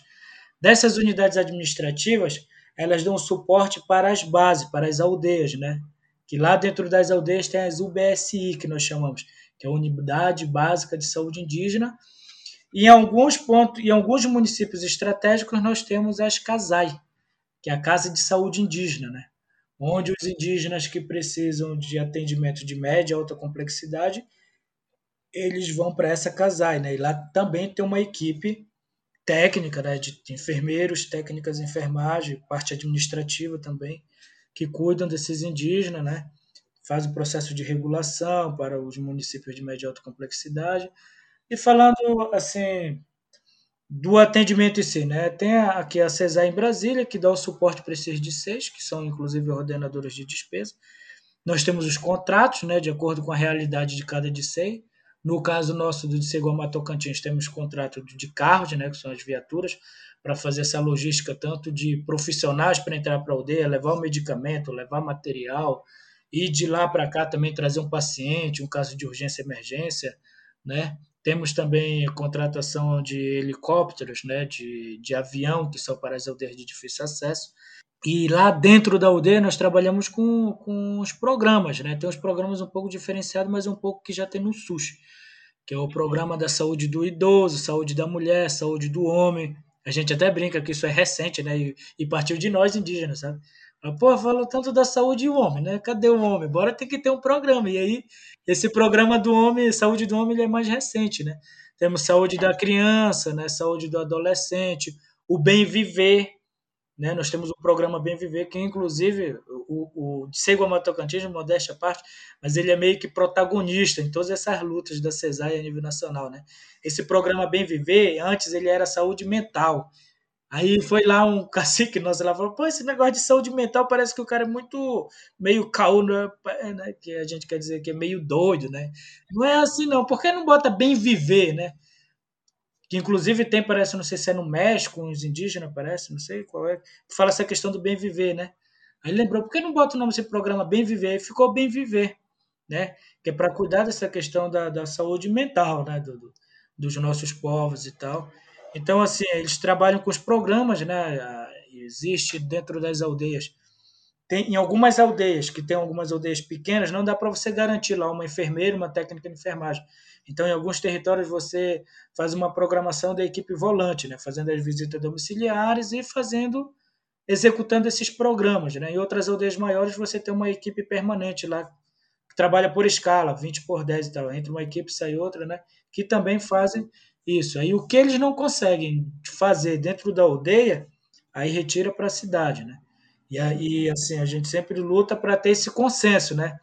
Dessas unidades administrativas, elas dão suporte para as bases, para as aldeias, né? Que lá dentro das aldeias tem as UBSI, que nós chamamos, que é a Unidade Básica de Saúde Indígena. E em alguns pontos, em alguns municípios estratégicos, nós temos as CASAI, que é a Casa de Saúde Indígena, né? Onde os indígenas que precisam de atendimento de média alta complexidade, eles vão para essa CASAI, né? E lá também tem uma equipe técnica, né, de enfermeiros, técnicas de enfermagem, parte administrativa também, que cuidam desses indígenas, né, faz o processo de regulação para os municípios de média e alta complexidade. E falando assim do atendimento em si, né, tem aqui a CESAR em Brasília, que dá o suporte para esses seis, que são inclusive ordenadores de despesa. Nós temos os contratos, né, de acordo com a realidade de cada DCEI, no caso nosso do Seguama Tocantins, temos contrato de carros, né, que são as viaturas, para fazer essa logística tanto de profissionais para entrar para a aldeia, levar o medicamento, levar material e de lá para cá também trazer um paciente, um caso de urgência emergência, né? Temos também contratação de helicópteros, né, de, de avião, que são para as aldeias de difícil acesso. E lá dentro da aldeia nós trabalhamos com, com os programas, né? Tem uns programas um pouco diferenciados, mas um pouco que já tem no SUS, que é o programa da saúde do idoso, saúde da mulher, saúde do homem. A gente até brinca que isso é recente, né? E, e partiu de nós indígenas, sabe? Pô, falou tanto da saúde do homem, né? Cadê o homem? Bora ter que ter um programa. E aí, esse programa do homem, saúde do homem, ele é mais recente, né? Temos saúde da criança, né? Saúde do adolescente, o bem viver, né? Nós temos o programa Bem Viver, que inclusive o, o Segua Matocantins, modéstia à parte, mas ele é meio que protagonista em todas essas lutas da CESAI a nível nacional. Né? Esse programa Bem Viver, antes ele era saúde mental. Aí foi lá um cacique nosso lá falou: pô, esse negócio de saúde mental parece que o cara é muito meio caô, né? que a gente quer dizer que é meio doido, né? Não é assim, não. Por que não bota bem viver, né? que inclusive tem, parece, não sei se é no México, uns indígenas, parece, não sei qual é, fala essa questão do bem viver, né? Aí lembrou, por que não bota o nome desse programa Bem Viver? Aí ficou Bem Viver, né? Que é para cuidar dessa questão da, da saúde mental, né? Do, do, dos nossos povos e tal. Então, assim, eles trabalham com os programas, né? Existe dentro das aldeias. Tem, em algumas aldeias, que tem algumas aldeias pequenas, não dá para você garantir lá uma enfermeira, uma técnica de enfermagem. Então, em alguns territórios, você faz uma programação da equipe volante, né? fazendo as visitas domiciliares e fazendo, executando esses programas. Né? Em outras aldeias maiores, você tem uma equipe permanente lá, que trabalha por escala, 20 por 10 e tal. Entre uma equipe sai outra, né? que também fazem isso. Aí o que eles não conseguem fazer dentro da aldeia, aí retira para a cidade. Né? E aí, assim, a gente sempre luta para ter esse consenso, né?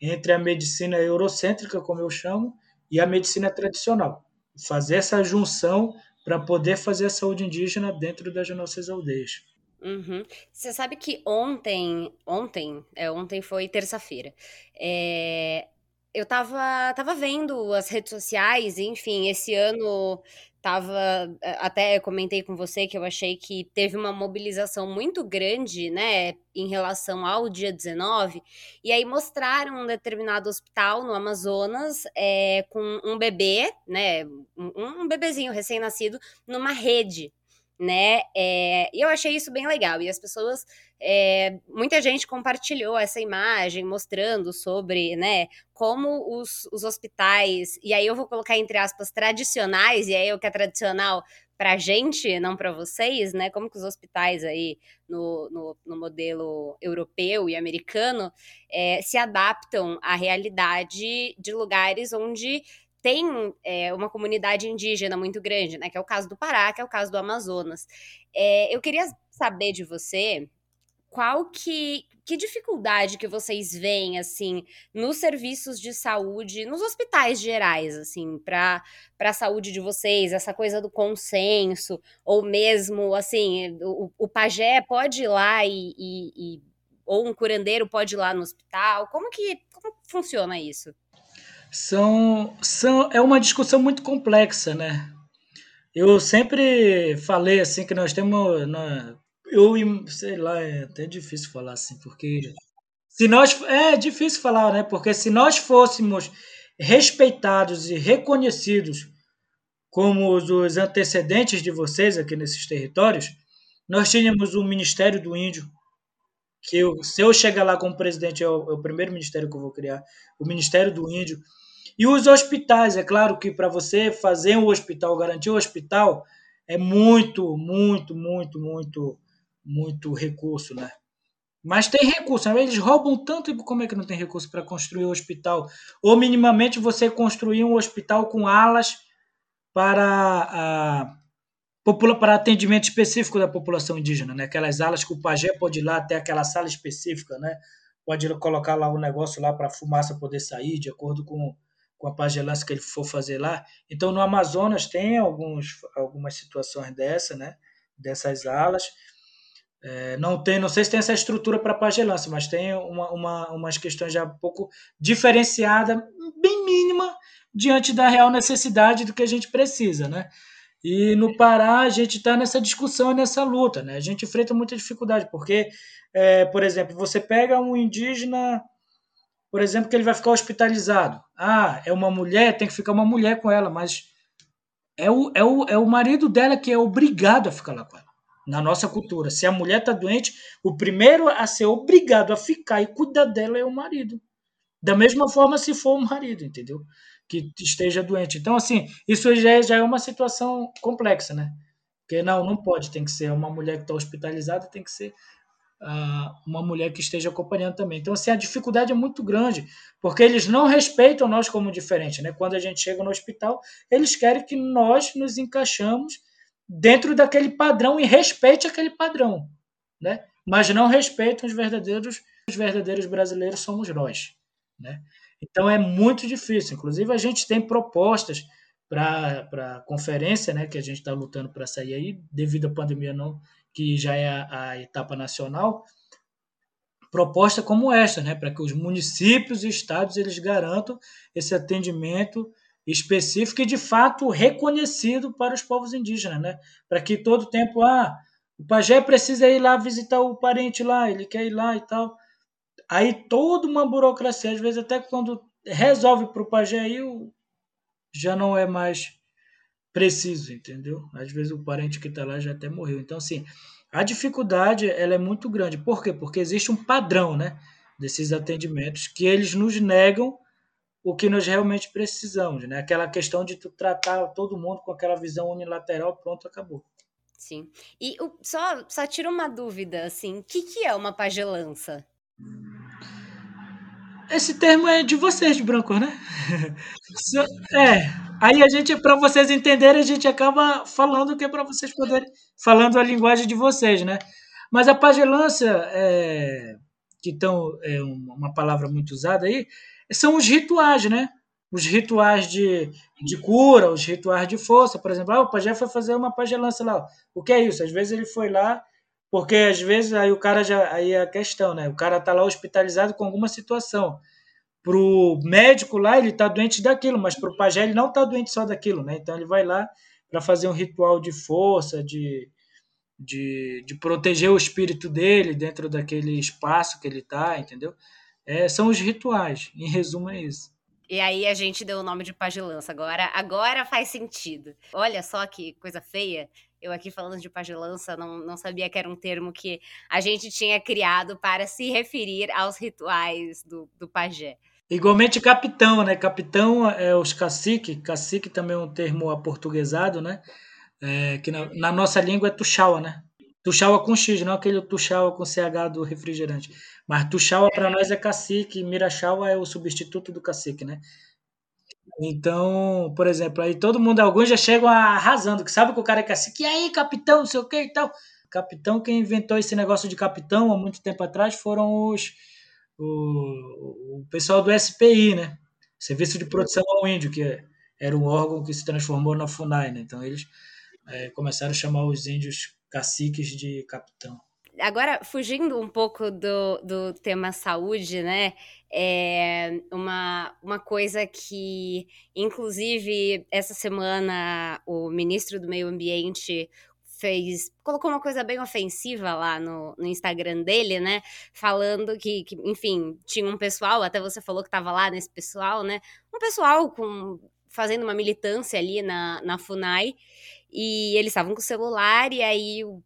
Entre a medicina eurocêntrica, como eu chamo, e a medicina tradicional. Fazer essa junção para poder fazer a saúde indígena dentro das nossas aldeias. Uhum. Você sabe que ontem, ontem, é, ontem foi terça-feira, é, eu tava, tava vendo as redes sociais, enfim, esse ano tava eh, até comentei com você que eu achei que teve uma mobilização muito grande, né, em relação ao dia 19, e aí mostraram um determinado hospital no Amazonas é, com um bebê, né, um, um bebezinho recém-nascido numa rede, né? É, e eu achei isso bem legal. E as pessoas, é, muita gente compartilhou essa imagem mostrando sobre, né, como os, os hospitais, e aí eu vou colocar entre aspas tradicionais, e aí o que é tradicional para gente, não para vocês, né? Como que os hospitais aí no, no, no modelo europeu e americano é, se adaptam à realidade de lugares onde tem é, uma comunidade indígena muito grande, né? Que é o caso do Pará, que é o caso do Amazonas. É, eu queria saber de você qual que, que dificuldade que vocês veem, assim, nos serviços de saúde, nos hospitais gerais, assim, para a saúde de vocês, essa coisa do consenso, ou mesmo, assim, o, o pajé pode ir lá e, e, e, ou um curandeiro pode ir lá no hospital, como que, como funciona isso? são, são é uma discussão muito complexa, né? Eu sempre falei assim que nós temos, na, eu sei lá, é até difícil falar assim, porque se nós é difícil falar, né? Porque se nós fôssemos respeitados e reconhecidos como os antecedentes de vocês aqui nesses territórios, nós tínhamos o Ministério do Índio, que eu, se eu chegar lá como presidente, é o, é o primeiro ministério que eu vou criar, o Ministério do Índio, e os hospitais, é claro que para você fazer um hospital, garantir um hospital, é muito, muito, muito, muito, muito recurso, né? Mas tem recurso, né? eles roubam tanto como é que não tem recurso para construir um hospital? Ou minimamente você construir um hospital com alas para a para atendimento específico da população indígena, né? Aquelas alas que o pajé pode ir lá até aquela sala específica, né? Pode colocar lá um negócio lá para a fumaça poder sair de acordo com com a pagelança que ele for fazer lá. Então, no Amazonas tem alguns, algumas situações dessa, né? dessas alas. É, não tem, não sei se tem essa estrutura para pagelança, mas tem uma, uma, umas questões já um pouco diferenciadas, bem mínima, diante da real necessidade do que a gente precisa, né? E no Pará a gente está nessa discussão e nessa luta, né? A gente enfrenta muita dificuldade, porque, é, por exemplo, você pega um indígena por exemplo, que ele vai ficar hospitalizado. Ah, é uma mulher, tem que ficar uma mulher com ela, mas é o, é o, é o marido dela que é obrigado a ficar lá com ela. Na nossa cultura. Se a mulher está doente, o primeiro a ser obrigado a ficar e cuidar dela é o marido. Da mesma forma, se for o marido, entendeu? Que esteja doente. Então, assim, isso já é, já é uma situação complexa, né? Porque não, não pode, tem que ser uma mulher que está hospitalizada, tem que ser uh, uma mulher que esteja acompanhando também. Então, assim, a dificuldade é muito grande, porque eles não respeitam nós como diferente, né? Quando a gente chega no hospital, eles querem que nós nos encaixamos dentro daquele padrão e respeite aquele padrão, né? Mas não respeitam os verdadeiros, os verdadeiros brasileiros somos nós, né? Então é muito difícil. Inclusive a gente tem propostas para a conferência, né, que a gente está lutando para sair aí, devido à pandemia não, que já é a, a etapa nacional, proposta como esta, né, para que os municípios e estados eles garantam esse atendimento específico e de fato reconhecido para os povos indígenas, né, para que todo tempo ah, o pajé precisa ir lá visitar o parente lá, ele quer ir lá e tal. Aí toda uma burocracia, às vezes até quando resolve para o pajé ir, já não é mais preciso, entendeu? Às vezes o parente que está lá já até morreu. Então, assim, a dificuldade ela é muito grande. Por quê? Porque existe um padrão, né? Desses atendimentos que eles nos negam o que nós realmente precisamos, né? Aquela questão de tu tratar todo mundo com aquela visão unilateral, pronto, acabou. Sim. E o, só, só tira uma dúvida, assim, o que, que é uma pagelança? Esse termo é de vocês, de brancos, né? é. Aí a gente, para vocês entenderem, a gente acaba falando que é para vocês poderem falando a linguagem de vocês, né? Mas a pagelância, é, que estão é uma palavra muito usada aí, são os rituais, né? Os rituais de, de cura, os rituais de força, por exemplo, ah, o pajé foi fazer uma pagelância lá. O que é isso? Às vezes ele foi lá porque às vezes aí o cara já. Aí é a questão, né? O cara tá lá hospitalizado com alguma situação. Pro médico lá, ele tá doente daquilo, mas pro pajé ele não tá doente só daquilo, né? Então ele vai lá para fazer um ritual de força, de, de, de proteger o espírito dele dentro daquele espaço que ele tá, entendeu? É, são os rituais, em resumo é isso. E aí a gente deu o nome de pagelança. Agora, agora faz sentido. Olha só que coisa feia. Eu aqui falando de pagelança, não, não sabia que era um termo que a gente tinha criado para se referir aos rituais do, do pajé. Igualmente capitão, né? Capitão é os cacique, cacique também é um termo aportuguesado, né? É, que na, na, nossa língua é tuxaua, né? Tuxaua com X, não aquele tuxaua com CH do refrigerante. Mas tuxaua para nós é cacique, miraxaua é o substituto do cacique, né? Então, por exemplo, aí todo mundo, alguns já chegam arrasando, que sabe que o cara é cacique, e aí, capitão, não sei o que e tal. Capitão, quem inventou esse negócio de capitão há muito tempo atrás foram os o, o pessoal do SPI, né? Serviço de Proteção ao Índio, que era um órgão que se transformou na FUNAI, né? Então eles é, começaram a chamar os índios caciques de capitão agora, fugindo um pouco do, do tema saúde, né? É uma, uma coisa que, inclusive, essa semana o ministro do Meio Ambiente fez, colocou uma coisa bem ofensiva lá no, no Instagram dele, né? Falando que, que, enfim, tinha um pessoal, até você falou que estava lá nesse pessoal, né? Um pessoal com fazendo uma militância ali na, na FUNAI, e eles estavam com o celular, e aí o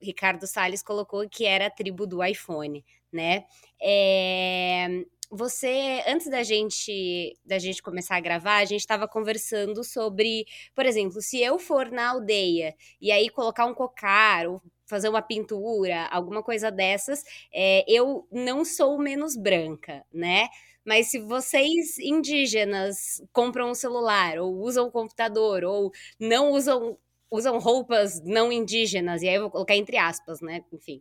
Ricardo Salles colocou que era a tribo do iPhone, né? É, você, antes da gente da gente começar a gravar, a gente estava conversando sobre, por exemplo, se eu for na aldeia e aí colocar um cocar ou fazer uma pintura, alguma coisa dessas, é, eu não sou menos branca, né? Mas se vocês indígenas compram um celular, ou usam um computador, ou não usam usam roupas não indígenas, e aí eu vou colocar entre aspas, né? Enfim.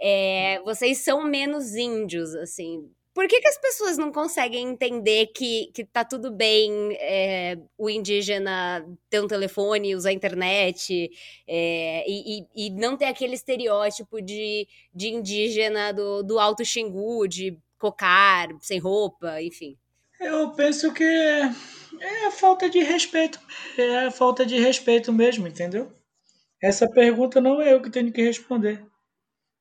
É, vocês são menos índios, assim. Por que, que as pessoas não conseguem entender que, que tá tudo bem é, o indígena ter um telefone, usar a internet é, e, e, e, não ter aquele estereótipo de, de indígena do, do Alto Xingu, de cocar, sem roupa, enfim? Eu penso que é a falta de respeito. É a falta de respeito mesmo, entendeu? Essa pergunta não é eu que tenho que responder.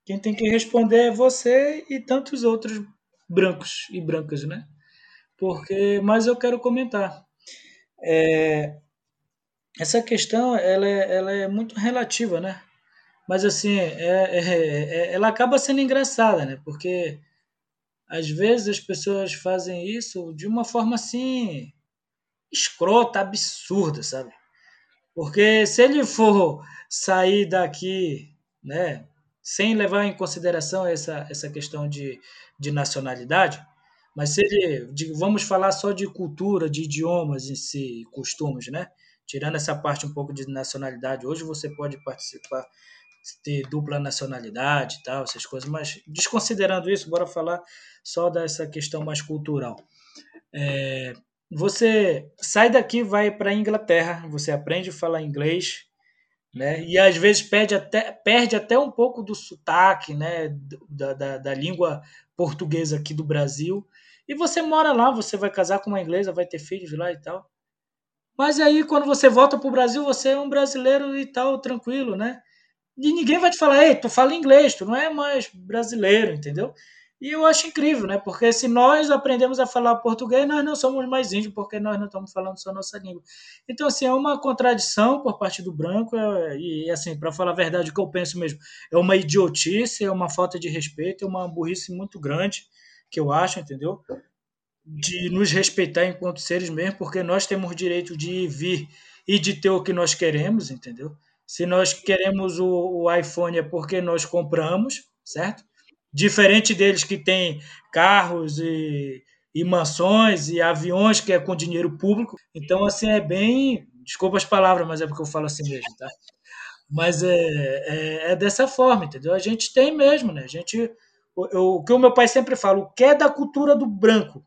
Quem tem que responder é você e tantos outros brancos e brancas, né? porque, mas eu quero comentar. É, essa questão ela é, ela é muito relativa, né? Mas assim, é, é, é, ela acaba sendo engraçada, né? Porque às vezes as pessoas fazem isso de uma forma assim escrota, absurda, sabe? Porque se ele for sair daqui, né, sem levar em consideração essa, essa questão de, de nacionalidade, mas se ele, de, vamos falar só de cultura, de idiomas em si, costumes, né? Tirando essa parte um pouco de nacionalidade, hoje você pode participar, ter dupla nacionalidade e tal, essas coisas, mas desconsiderando isso, bora falar só dessa questão mais cultural. É, você sai daqui, vai para a Inglaterra, você aprende a falar inglês, né? E às vezes perde até, perde até um pouco do sotaque, né? Da, da, da, língua portuguesa aqui do Brasil. E você mora lá, você vai casar com uma inglesa, vai ter filhos lá e tal. Mas aí quando você volta para o Brasil, você é um brasileiro e tal, tranquilo, né? E ninguém vai te falar, ei, tu fala inglês, tu não é mais brasileiro, entendeu? E eu acho incrível, né? Porque se nós aprendemos a falar português, nós não somos mais índios, porque nós não estamos falando só nossa língua. Então, assim, é uma contradição por parte do branco, é, e, assim, para falar a verdade, o que eu penso mesmo, é uma idiotice, é uma falta de respeito, é uma burrice muito grande, que eu acho, entendeu? De nos respeitar enquanto seres mesmo, porque nós temos o direito de ir, vir e de ter o que nós queremos, entendeu? Se nós queremos o, o iPhone é porque nós compramos, certo? Diferente deles que têm carros e, e mansões e aviões que é com dinheiro público. Então, assim, é bem. Desculpa as palavras, mas é porque eu falo assim mesmo, tá? Mas é, é, é dessa forma, entendeu? A gente tem mesmo, né? A gente. O, o que o meu pai sempre fala, o que é da cultura do branco,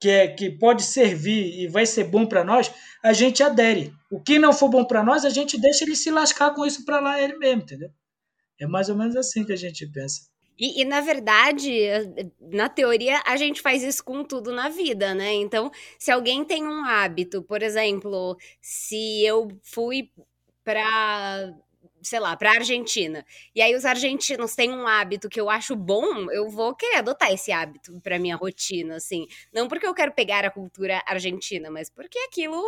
que é que pode servir e vai ser bom para nós, a gente adere. O que não for bom para nós, a gente deixa ele se lascar com isso para lá ele mesmo, entendeu? É mais ou menos assim que a gente pensa. E, e, na verdade, na teoria, a gente faz isso com tudo na vida, né? Então, se alguém tem um hábito, por exemplo, se eu fui para sei lá, para Argentina. E aí os argentinos têm um hábito que eu acho bom, eu vou querer adotar esse hábito para minha rotina, assim. Não porque eu quero pegar a cultura argentina, mas porque aquilo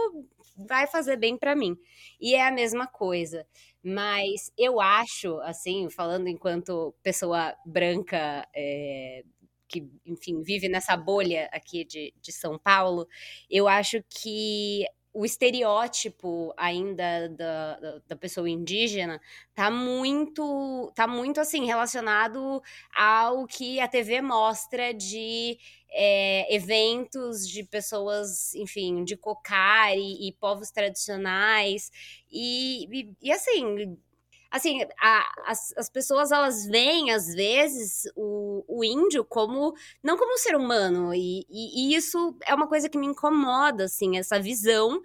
vai fazer bem para mim. E é a mesma coisa. Mas eu acho, assim, falando enquanto pessoa branca, é, que, enfim, vive nessa bolha aqui de, de São Paulo, eu acho que o estereótipo ainda da, da, pessoa indígena tá muito tá muito assim relacionado ao que a TV mostra de é, eventos de pessoas enfim de cocar e, e povos tradicionais. E, e, e assim assim, a, as, as pessoas elas veem, às vezes, o, o índio como, não como um ser humano, e, e, e isso é uma coisa que me incomoda, assim, essa visão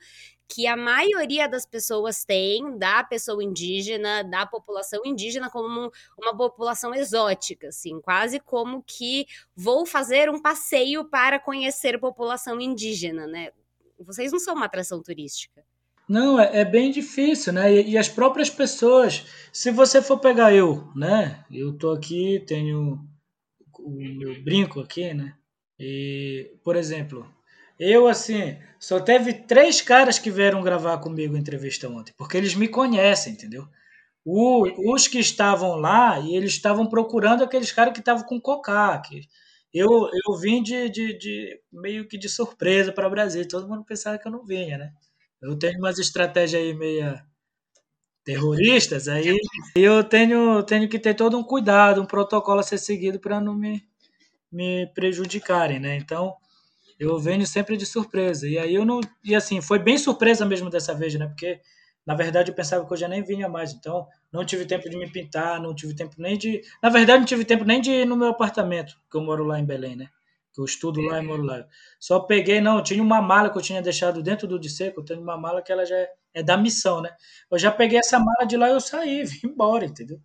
que a maioria das pessoas tem da pessoa indígena, da população indígena como uma população exótica, assim, quase como que vou fazer um passeio para conhecer população indígena, né? Vocês não são uma atração turística. Não, é, é, bem difícil, né? E, e, as próprias pessoas, se você for pegar eu, né? Eu tô aqui, tenho o meu brinco aqui, né? E, por exemplo, eu assim, só teve três caras que vieram gravar comigo a entrevista ontem, porque eles me conhecem, entendeu? O, os que estavam lá, e eles estavam procurando aqueles caras que estavam com cocaque. Eu, eu vim de, de, de meio que de surpresa para o Brasil, todo mundo pensava que eu não vinha, né? Eu tenho umas estratégias aí meia terroristas, aí eu tenho, tenho que ter todo um cuidado, um protocolo a ser seguido para não me, me prejudicarem, né? Então, eu venho sempre de surpresa. E aí eu não. E assim, foi bem surpresa mesmo dessa vez, né? Porque, na verdade, eu pensava que eu já nem vinha mais. Então, não tive tempo de me pintar, não tive tempo nem de. Na verdade, não tive tempo nem de ir no meu apartamento, que eu moro lá em Belém, né? Que eu estudo lá e moro lá. Só peguei, não, tinha uma mala que eu tinha deixado dentro do disseco, eu tenho uma mala que ela já é, é, da missão, né? Eu já peguei essa mala de lá e eu saí, vim embora, entendeu?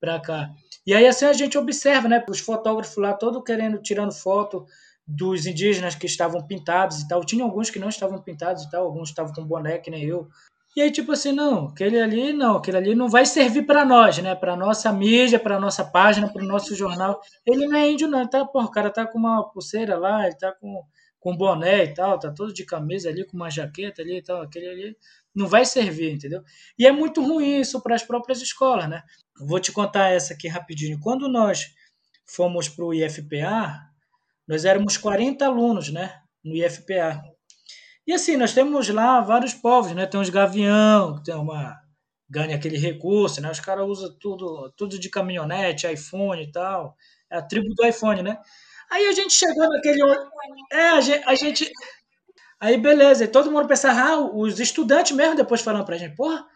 Pra cá. E aí assim a gente observa, né? Os fotógrafos lá todos querendo, tirando foto dos indígenas que estavam pintados e tal. Tinha alguns que não estavam pintados e tal, alguns estavam com boné, que nem eu. E aí, tipo assim, não, aquele ali não, aquele ali não vai servir para nós, né? Para nossa mídia, para nossa página, para o nosso jornal. Ele não é índio, não. Tá, porra, o cara tá com uma pulseira lá, ele tá com, com boné e tal, tá todo de camisa ali, com uma jaqueta ali e tal, aquele ali, não vai servir, entendeu? E é muito ruim isso para as próprias escolas, né? vou te contar essa aqui rapidinho. Quando nós fomos para o IFPA, nós éramos 40 alunos, né? No IFPA. E assim, nós temos lá vários povos, né? Tem uns gavião, que tem uma ganha aquele recurso, né? Os caras usam tudo, tudo de caminhonete, iPhone e tal. É a tribo do iPhone, né? Aí a gente chegou naquele. É, a gente. A gente... Aí beleza, e todo mundo pensava, ah, os estudantes mesmo depois falando pra gente, porra,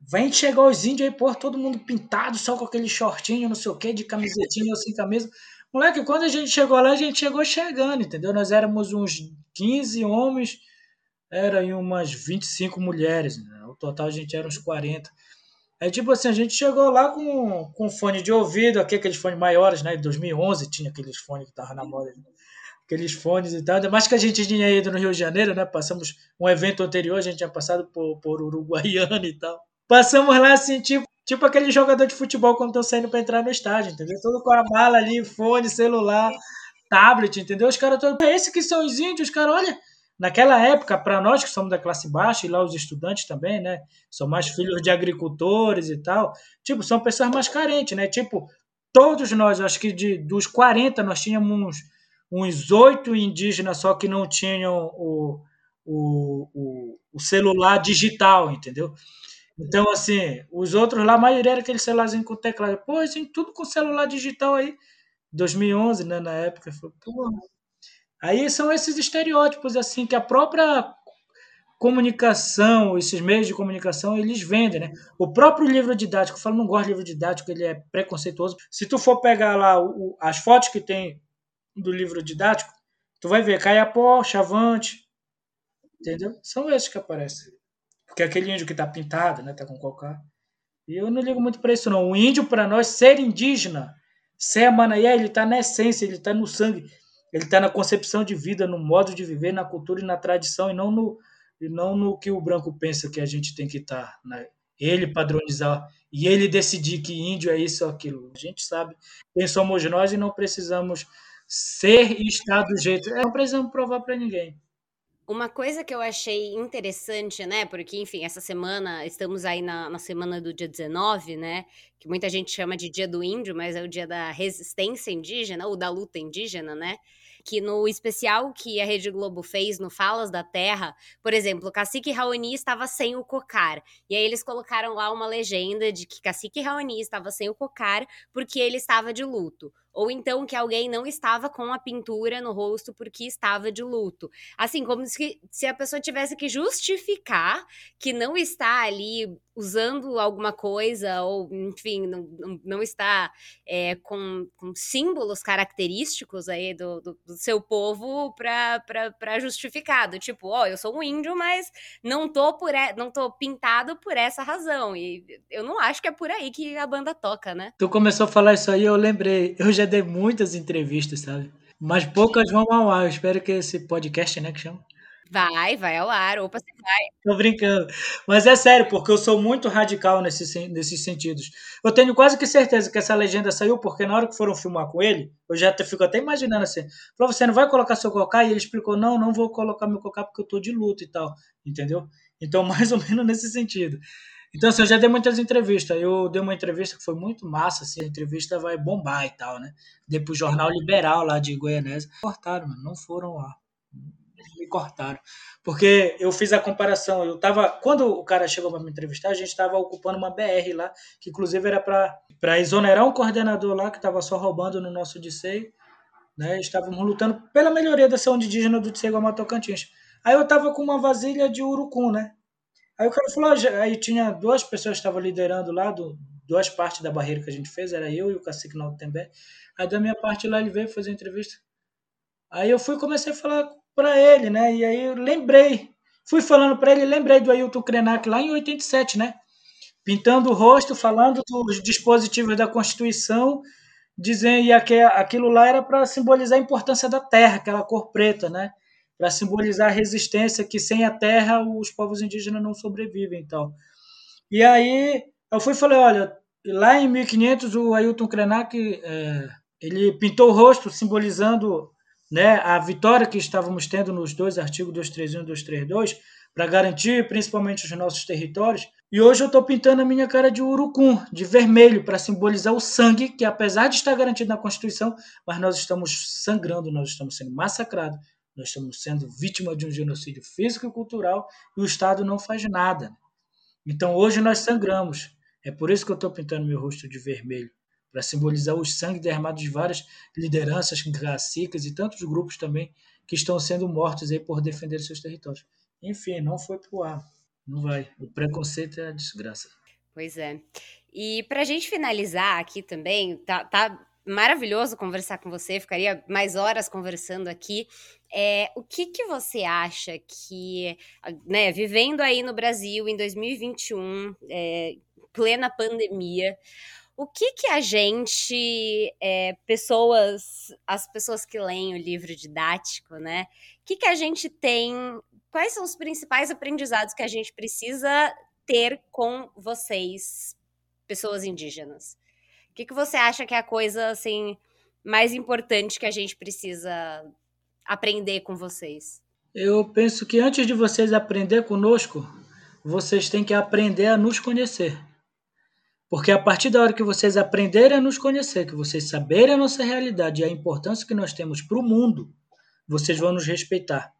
vem chegar os índios aí, porra, todo mundo pintado, só com aquele shortinho, não sei o que, de camisetinha ou sem camisa. Moleque, quando a gente chegou lá, a gente chegou chegando, entendeu? Nós éramos uns 15 homens, eram umas 25 mulheres, né? O total a gente era uns 40. É tipo assim, a gente chegou lá com, com fone de ouvido, aqui, aqueles fones maiores, né? Em 2011 tinha aqueles fones que estavam na moda, né? aqueles fones e tal. Ainda mais que a gente tinha ido no Rio de Janeiro, né? Passamos um evento anterior, a gente tinha passado por, por Uruguaiana e tal. Passamos lá assim, tipo, tipo aquele jogador de futebol quando estão saindo para entrar no estádio, entendeu? Todo com a mala ali, fone, celular, tablet, entendeu? Os caras todos. É esse que são os índios, cara, olha. Naquela época, para nós que somos da classe baixa, e lá os estudantes também, né? São mais filhos de agricultores e tal. Tipo, são pessoas mais carentes, né? Tipo, todos nós, acho que de, dos 40, nós tínhamos uns oito indígenas só que não tinham o, o, o, o, celular digital, entendeu? Então, assim, os outros lá, a maioria era aquele celularzinho com teclado. Pô, assim, tudo com celular digital aí. 2011, né, na época. Foi, Aí são esses estereótipos, assim, que a própria comunicação, esses meios de comunicação, eles vendem, né? O próprio livro didático, eu falo, não gosto de livro didático, ele é preconceituoso. Se tu for pegar lá o, as fotos que tem do livro didático, tu vai ver Caiapó, Chavante, entendeu? São esses que aparecem. Porque aquele índio que tá pintado, né, tá com cocá. Eu não ligo muito para isso não. O índio para nós ser indígena, ser amanaia, ele tá na essência, ele tá no sangue. Ele está na concepção de vida, no modo de viver, na cultura e na tradição, e não no, e não no que o branco pensa que a gente tem que estar. Tá, né? Ele padronizar e ele decidir que índio é isso ou aquilo. A gente sabe quem somos nós e não precisamos ser e estar do jeito. É, não precisamos provar para ninguém. Uma coisa que eu achei interessante, né? Porque, enfim, essa semana, estamos aí na, na, semana do dia 19, né? Que muita gente chama de dia do índio, mas é o dia da resistência indígena, ou da luta indígena, né? que no especial que a Rede Globo fez no Falas da Terra, por exemplo, Cacique Raoni estava sem o cocar. E aí eles colocaram lá uma legenda de que Cacique Raoni estava sem o cocar porque ele estava de luto ou então que alguém não estava com a pintura no rosto porque estava de luto. Assim, como se, se a pessoa tivesse que justificar que não está ali usando alguma coisa, ou enfim, não, não, não está é, com, com, símbolos característicos aí do, do, do seu povo para justificado. Tipo, ó, oh, eu sou um índio, mas não tô, por, não tô pintado por essa razão. E eu não acho que é por aí que a banda toca, né? Tu começou a falar isso aí, eu lembrei. Eu já dei muitas entrevistas, sabe? Mas poucas vão ao ar. Eu espero que esse podcast, né, que chama? Vai, vai ao ar. Opa, você vai. Tô brincando. Mas é sério, porque eu sou muito radical nesse, nesses sentidos. Eu tenho quase que certeza que essa legenda saiu, porque na hora que foram filmar com ele, eu já fico até imaginando assim. Falou, você não vai colocar seu cocá? E ele explicou, não, não vou colocar meu cocá porque eu tô de luto e tal. Entendeu? Então, mais ou menos nesse sentido. Então, assim, eu já dei muitas entrevistas. Eu dei uma entrevista que foi muito massa, assim, a entrevista vai bombar e tal, né? Dei pro Jornal Liberal lá de Goianésia. Cortaram, mano, não foram lá. Me cortaram. Porque eu fiz a comparação. Eu tava. Quando o cara chegou para me entrevistar, a gente estava ocupando uma BR lá, que inclusive era para exonerar um coordenador lá que estava só roubando no nosso DCEI. Né? Estávamos lutando pela melhoria da saúde indígena do DCEI Guamá Tocantins. Aí eu tava com uma vasilha de urucum, né? Aí o cara falou, ah, aí tinha duas pessoas que estavam liderando lá, do, duas partes da barreira que a gente fez, era eu e o Cacique Naltembé. Aí da minha parte lá ele veio fazer entrevista. Aí eu fui comecei a falar para ele, né? E aí eu lembrei, fui falando para ele, lembrei do Ailton Krenak lá em 87, né? Pintando o rosto, falando dos dispositivos da Constituição, dizendo e aquilo lá era para simbolizar a importância da terra, aquela cor preta, né? Para simbolizar a resistência que sem a terra os povos indígenas não sobrevivem então. E aí eu fui e falei, olha, lá em 1500 o Ailton Krenak é, ele pintou o rosto simbolizando né, a vitória que estávamos tendo nos dois artigos 231 e 232 para garantir principalmente os nossos territórios. E hoje eu estou pintando a minha cara de urucum, de vermelho, para simbolizar o sangue que, apesar de estar garantido na Constituição, mas nós estamos sangrando, nós estamos sendo massacrados, nós estamos sendo vítima de um genocídio físico e cultural e o Estado não faz nada. Então hoje nós sangramos. É por isso que eu estou pintando meu rosto de vermelho para simbolizar o sangue derramado de várias lideranças, caciques e tantos grupos também que estão sendo mortos aí por defender seus territórios. Enfim, não foi pro ar. Não vai. O preconceito é a desgraça. Pois é. E para a gente finalizar aqui também, tá, tá maravilhoso conversar com você, ficaria mais horas conversando aqui. É, o que, que você acha que, né, vivendo aí no Brasil em 2021, é, plena pandemia, o que que a gente, é, pessoas, as pessoas que leem o livro didático, né? O que que a gente tem? Quais são os principais aprendizados que a gente precisa ter com vocês, pessoas indígenas? Que, que você acha que é a coisa assim mais importante que a gente precisa aprender com vocês? Eu penso que antes de vocês aprender conosco, vocês têm que aprender a nos conhecer. Porque a partir da hora que vocês aprenderem a nos conhecer, que vocês saberem a nossa realidade e a importância que nós temos para o mundo, vocês vão nos respeitar.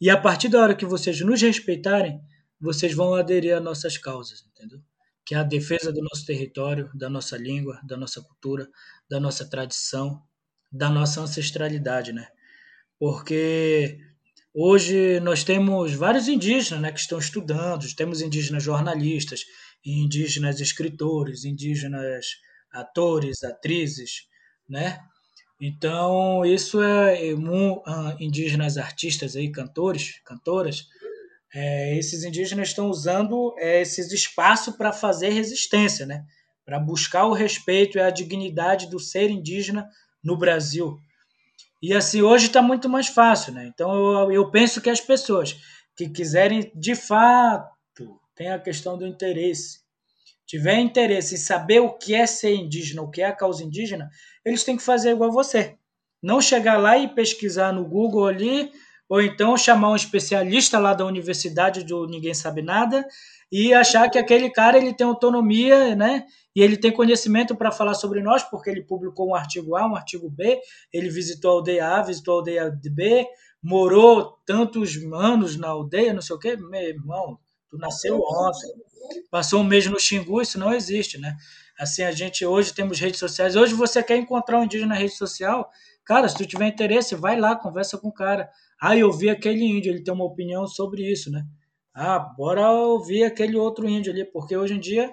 E a partir da hora que vocês nos respeitarem, vocês vão aderir às nossas causas, entendeu? Que é a defesa do nosso território, da nossa língua, da nossa cultura, da nossa tradição, da nossa ancestralidade, né? Porque hoje nós temos vários indígenas, né, que estão estudando, temos indígenas jornalistas, indígenas escritores, indígenas atores, atrizes, né? Então, isso é, ah, indígenas artistas aí, cantores, cantoras, é, esses indígenas estão usando é, esses espaços para fazer resistência, né? para buscar o respeito e a dignidade do ser indígena no Brasil. E assim, hoje está muito mais fácil. Né? Então, eu, eu penso que as pessoas que quiserem, de fato, tem a questão do interesse, tiver interesse em saber o que é ser indígena, o que é a causa indígena, eles têm que fazer igual você. Não chegar lá e pesquisar no Google ali, ou então chamar um especialista lá da universidade do ninguém sabe nada e achar que aquele cara ele tem autonomia, né? E ele tem conhecimento para falar sobre nós, porque ele publicou um artigo A, um artigo B, ele visitou a aldeia A, visitou a aldeia B, morou tantos anos na aldeia, não sei o quê. Meu irmão, tu nasceu ontem, passou um mês no Xingu, isso não existe, né? Assim, a gente hoje temos redes sociais. Hoje você quer encontrar um indígena na rede social, cara, se tu tiver interesse, vai lá, conversa com o cara. Ah, eu vi aquele índio, ele tem uma opinião sobre isso, né? Ah, bora ouvir aquele outro índio ali, porque hoje em dia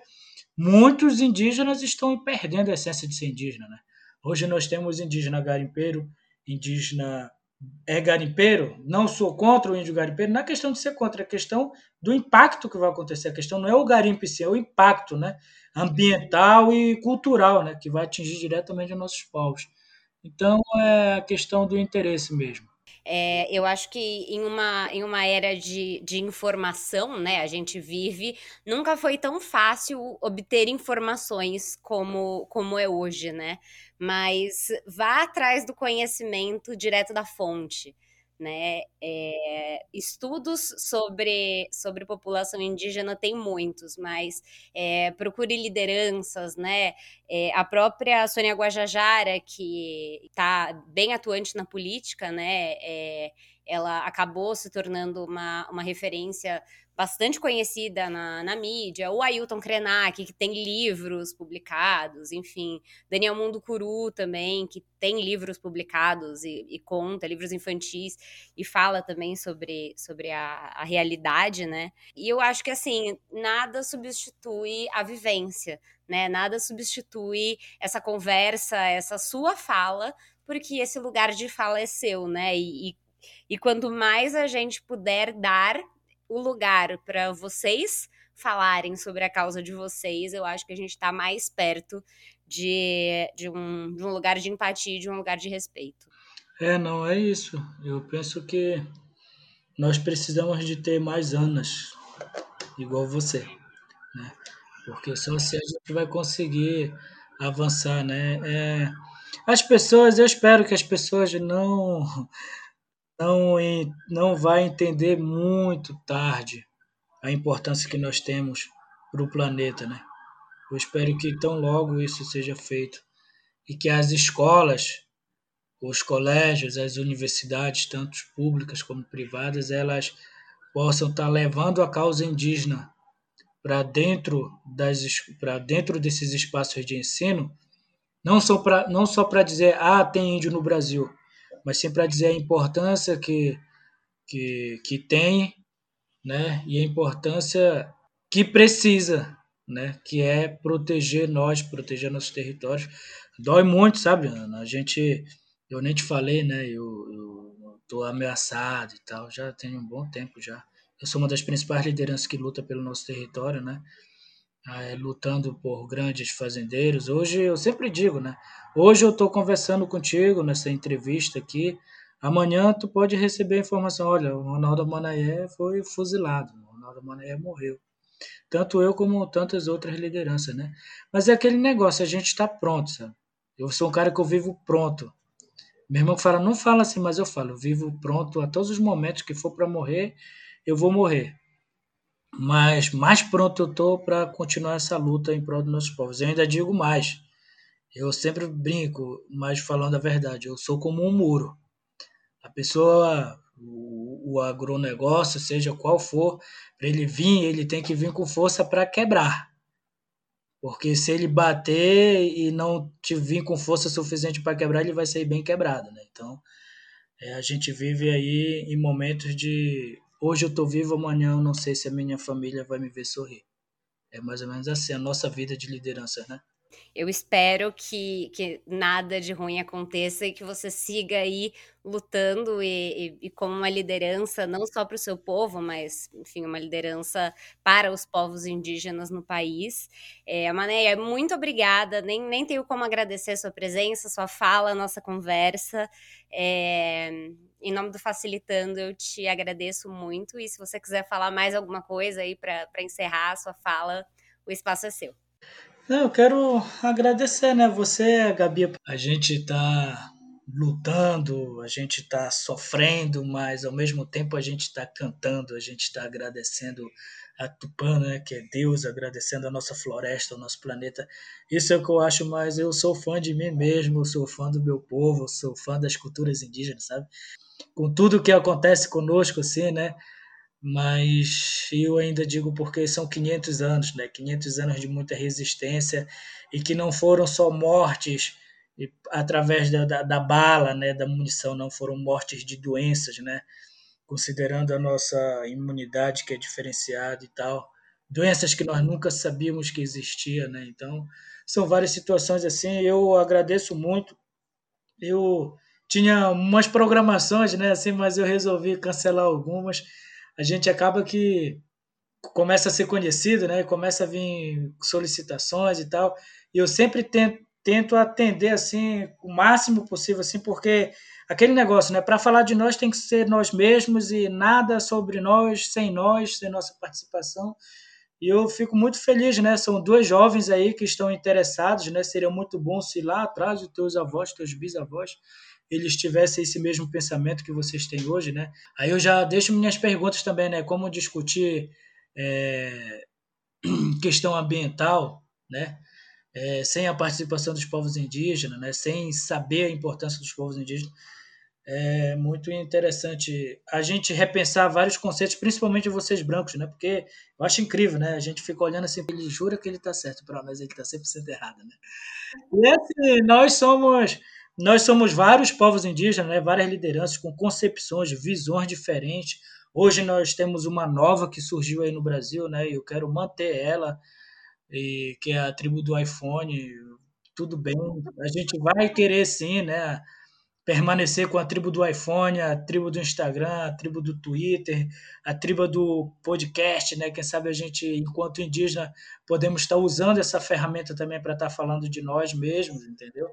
muitos indígenas estão perdendo a essência de ser indígena, né? Hoje nós temos indígena garimpeiro, indígena é garimpeiro, não sou contra o índio garimpeiro, não é questão de ser contra, é questão do impacto que vai acontecer. A questão não é o garimpo em é o impacto né? ambiental e cultural né? que vai atingir diretamente os nossos povos. Então, é a questão do interesse mesmo. É, eu acho que em uma, em uma era de, de informação, né, a gente vive, nunca foi tão fácil obter informações como, como é hoje, né? Mas vá atrás do conhecimento direto da fonte né? É, estudos sobre, sobre população indígena tem muitos, mas é, procure lideranças, né? É, a própria Sônia Guajajara, que está bem atuante na política, né? ela acabou se tornando uma, uma referência bastante conhecida na, na mídia, o Ailton Krenak, que tem livros publicados, enfim, Daniel Mundo Curu também, que tem livros publicados e, e conta, livros infantis, e fala também sobre, sobre a, a realidade, né? E eu acho que, assim, nada substitui a vivência, né? Nada substitui essa conversa, essa sua fala, porque esse lugar de fala é seu, né? E, e, e quanto mais a gente puder dar o lugar para vocês falarem sobre a causa de vocês, eu acho que a gente está mais perto de, de, um, de um lugar de empatia, de um lugar de respeito. É, não é isso. Eu penso que nós precisamos de ter mais Anas, igual você, né? Porque só assim a gente vai conseguir avançar, né? É, As pessoas, eu espero que as pessoas não não não vai entender muito tarde a importância que nós temos para o planeta, né? Eu espero que tão logo isso seja feito e que as escolas, os colégios, as universidades, tanto públicas como privadas, elas possam estar levando a causa indígena para dentro das para dentro desses espaços de ensino, não só para não só para dizer ah tem índio no Brasil, mas sim para dizer a importância que que, que tem, né? E a importância que precisa, né? Que é proteger nós, proteger nossos territórios. Dói muito, sabe? A gente, eu nem te falei, né? Eu, eu tô ameaçado e tal, já tem um bom tempo já. Eu sou uma das principais lideranças que luta pelo nosso território, né? É, lutando por grandes fazendeiros. Hoje eu sempre digo, né? Hoje eu estou conversando contigo nessa entrevista aqui. Amanhã tu pode receber a informação, olha, o Ronaldo Manaé foi fuzilado, o Ronaldo Manaé morreu. Tanto eu como tantas outras lideranças, né? Mas é aquele negócio, a gente está pronto, sabe? Eu sou um cara que eu vivo pronto. Meu irmão fala, não fala assim, mas eu falo, eu vivo pronto a todos os momentos que for para morrer, eu vou morrer. Mas mais pronto eu tô para continuar essa luta em prol dos nossos povos. Eu ainda digo mais. Eu sempre brinco, mas falando a verdade, eu sou como um muro. A pessoa, o, o agronegócio, seja qual for, para ele vir, ele tem que vir com força para quebrar. Porque se ele bater e não te vir com força suficiente para quebrar, ele vai sair bem quebrado, né? Então, é, a gente vive aí em momentos de Hoje eu estou vivo, amanhã eu não sei se a minha família vai me ver sorrir. É mais ou menos assim a nossa vida de liderança, né? Eu espero que, que nada de ruim aconteça e que você siga aí lutando e, e, e como uma liderança, não só para o seu povo, mas, enfim, uma liderança para os povos indígenas no país. É, Manéia, muito obrigada, nem, nem tenho como agradecer sua presença, sua fala, nossa conversa. É, em nome do Facilitando, eu te agradeço muito. E se você quiser falar mais alguma coisa aí para encerrar a sua fala, o espaço é seu. Eu quero agradecer, né? Você, Gabi, a gente está lutando, a gente está sofrendo, mas ao mesmo tempo a gente está cantando, a gente está agradecendo a Tupã, né, que é Deus, agradecendo a nossa floresta, o nosso planeta. Isso é o que eu acho mais. Eu sou fã de mim mesmo, eu sou fã do meu povo, sou fã das culturas indígenas, sabe? com tudo que acontece conosco, assim, né? Mas eu ainda digo porque são 500 anos, né? 500 anos de muita resistência e que não foram só mortes através da, da, da bala, né? Da munição, não foram mortes de doenças, né? Considerando a nossa imunidade que é diferenciada e tal, doenças que nós nunca sabíamos que existia, né? Então são várias situações assim. Eu agradeço muito. Eu tinha umas programações, né, assim, mas eu resolvi cancelar algumas. A gente acaba que começa a ser conhecido, né, começa a vir solicitações e tal, e eu sempre tento, tento atender assim o máximo possível assim, porque aquele negócio, né, para falar de nós tem que ser nós mesmos e nada sobre nós sem nós, sem nossa participação. E eu fico muito feliz, né? São dois jovens aí que estão interessados, né? Seria muito bom se lá atrás os teus avós, teus bisavós eles tivessem esse mesmo pensamento que vocês têm hoje, né? Aí eu já deixo minhas perguntas também, né? Como discutir é, questão ambiental, né? É, sem a participação dos povos indígenas, né? Sem saber a importância dos povos indígenas, é muito interessante a gente repensar vários conceitos, principalmente vocês brancos, né? Porque eu acho incrível, né? A gente fica olhando assim, ele jura que ele está certo, nós ele está sempre sendo errado, né? E assim, nós somos nós somos vários povos indígenas, né, várias lideranças com concepções, visões diferentes. Hoje nós temos uma nova que surgiu aí no Brasil, né, e eu quero manter ela, e, que é a tribo do iPhone. Tudo bem, a gente vai querer sim, né, permanecer com a tribo do iPhone, a tribo do Instagram, a tribo do Twitter, a tribo do podcast, né? Quem sabe a gente, enquanto indígena, podemos estar usando essa ferramenta também para estar falando de nós mesmos, entendeu?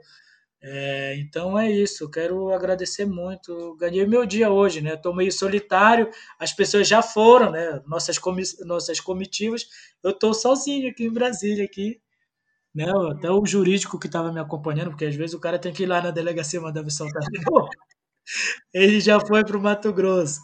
É, então é isso, quero agradecer muito. Ganhei meu dia hoje, né? Estou meio solitário, as pessoas já foram, né? Nossas, comi nossas comitivas. Eu estou sozinho aqui em Brasília, aqui, né? Até o jurídico que estava me acompanhando, porque às vezes o cara tem que ir lá na delegacia mandar me soltar. Ele já foi para o Mato Grosso.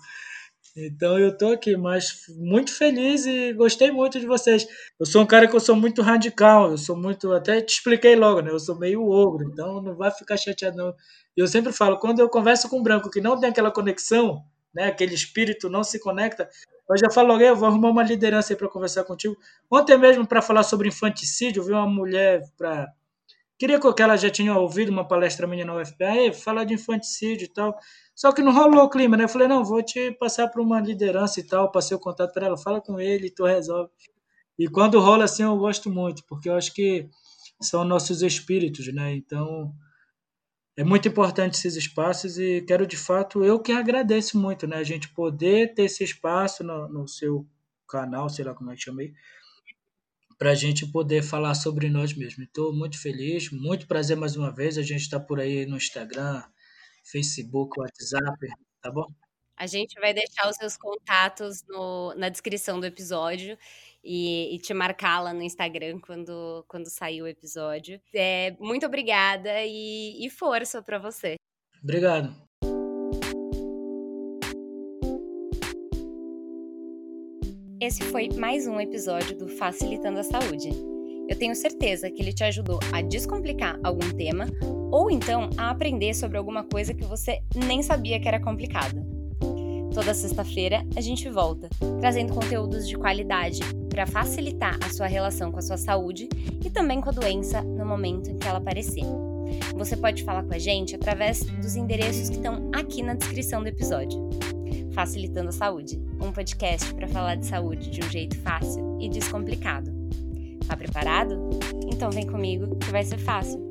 Então eu tô aqui, mas muito feliz e gostei muito de vocês. Eu sou um cara que eu sou muito radical, eu sou muito, até te expliquei logo, né? Eu sou meio ogro, então não vai ficar chateado não. Eu sempre falo, quando eu converso com um branco que não tem aquela conexão, né, aquele espírito não se conecta, eu já falo eu vou arrumar uma liderança aí para conversar contigo. Ontem mesmo para falar sobre infanticídio, eu vi uma mulher para Queria que ela já tinha ouvido uma palestra minha na UFPA, falar de infanticídio e tal. Só que não rolou o clima, né? Eu falei, não, vou te passar para uma liderança e tal. Passei o contato para ela, fala com ele tu resolve. E quando rola assim, eu gosto muito, porque eu acho que são nossos espíritos, né? Então, é muito importante esses espaços e quero de fato, eu que agradeço muito, né? A gente poder ter esse espaço no, no seu canal, sei lá como é que chamei, para a gente poder falar sobre nós mesmos. Estou muito feliz, muito prazer mais uma vez. A gente está por aí no Instagram, Facebook, WhatsApp, tá bom? A gente vai deixar os seus contatos no, na descrição do episódio e, e te marcar lá no Instagram quando, quando sair o episódio. É, muito obrigada e, e força para você. Obrigado. Esse foi mais um episódio do Facilitando a Saúde. Eu tenho certeza que ele te ajudou a descomplicar algum tema ou então a aprender sobre alguma coisa que você nem sabia que era complicada. Toda sexta-feira a gente volta, trazendo conteúdos de qualidade para facilitar a sua relação com a sua saúde e também com a doença no momento em que ela aparecer. Você pode falar com a gente através dos endereços que estão aqui na descrição do episódio. Facilitando a Saúde, um podcast para falar de saúde de um jeito fácil e descomplicado. Tá preparado? Então vem comigo que vai ser fácil.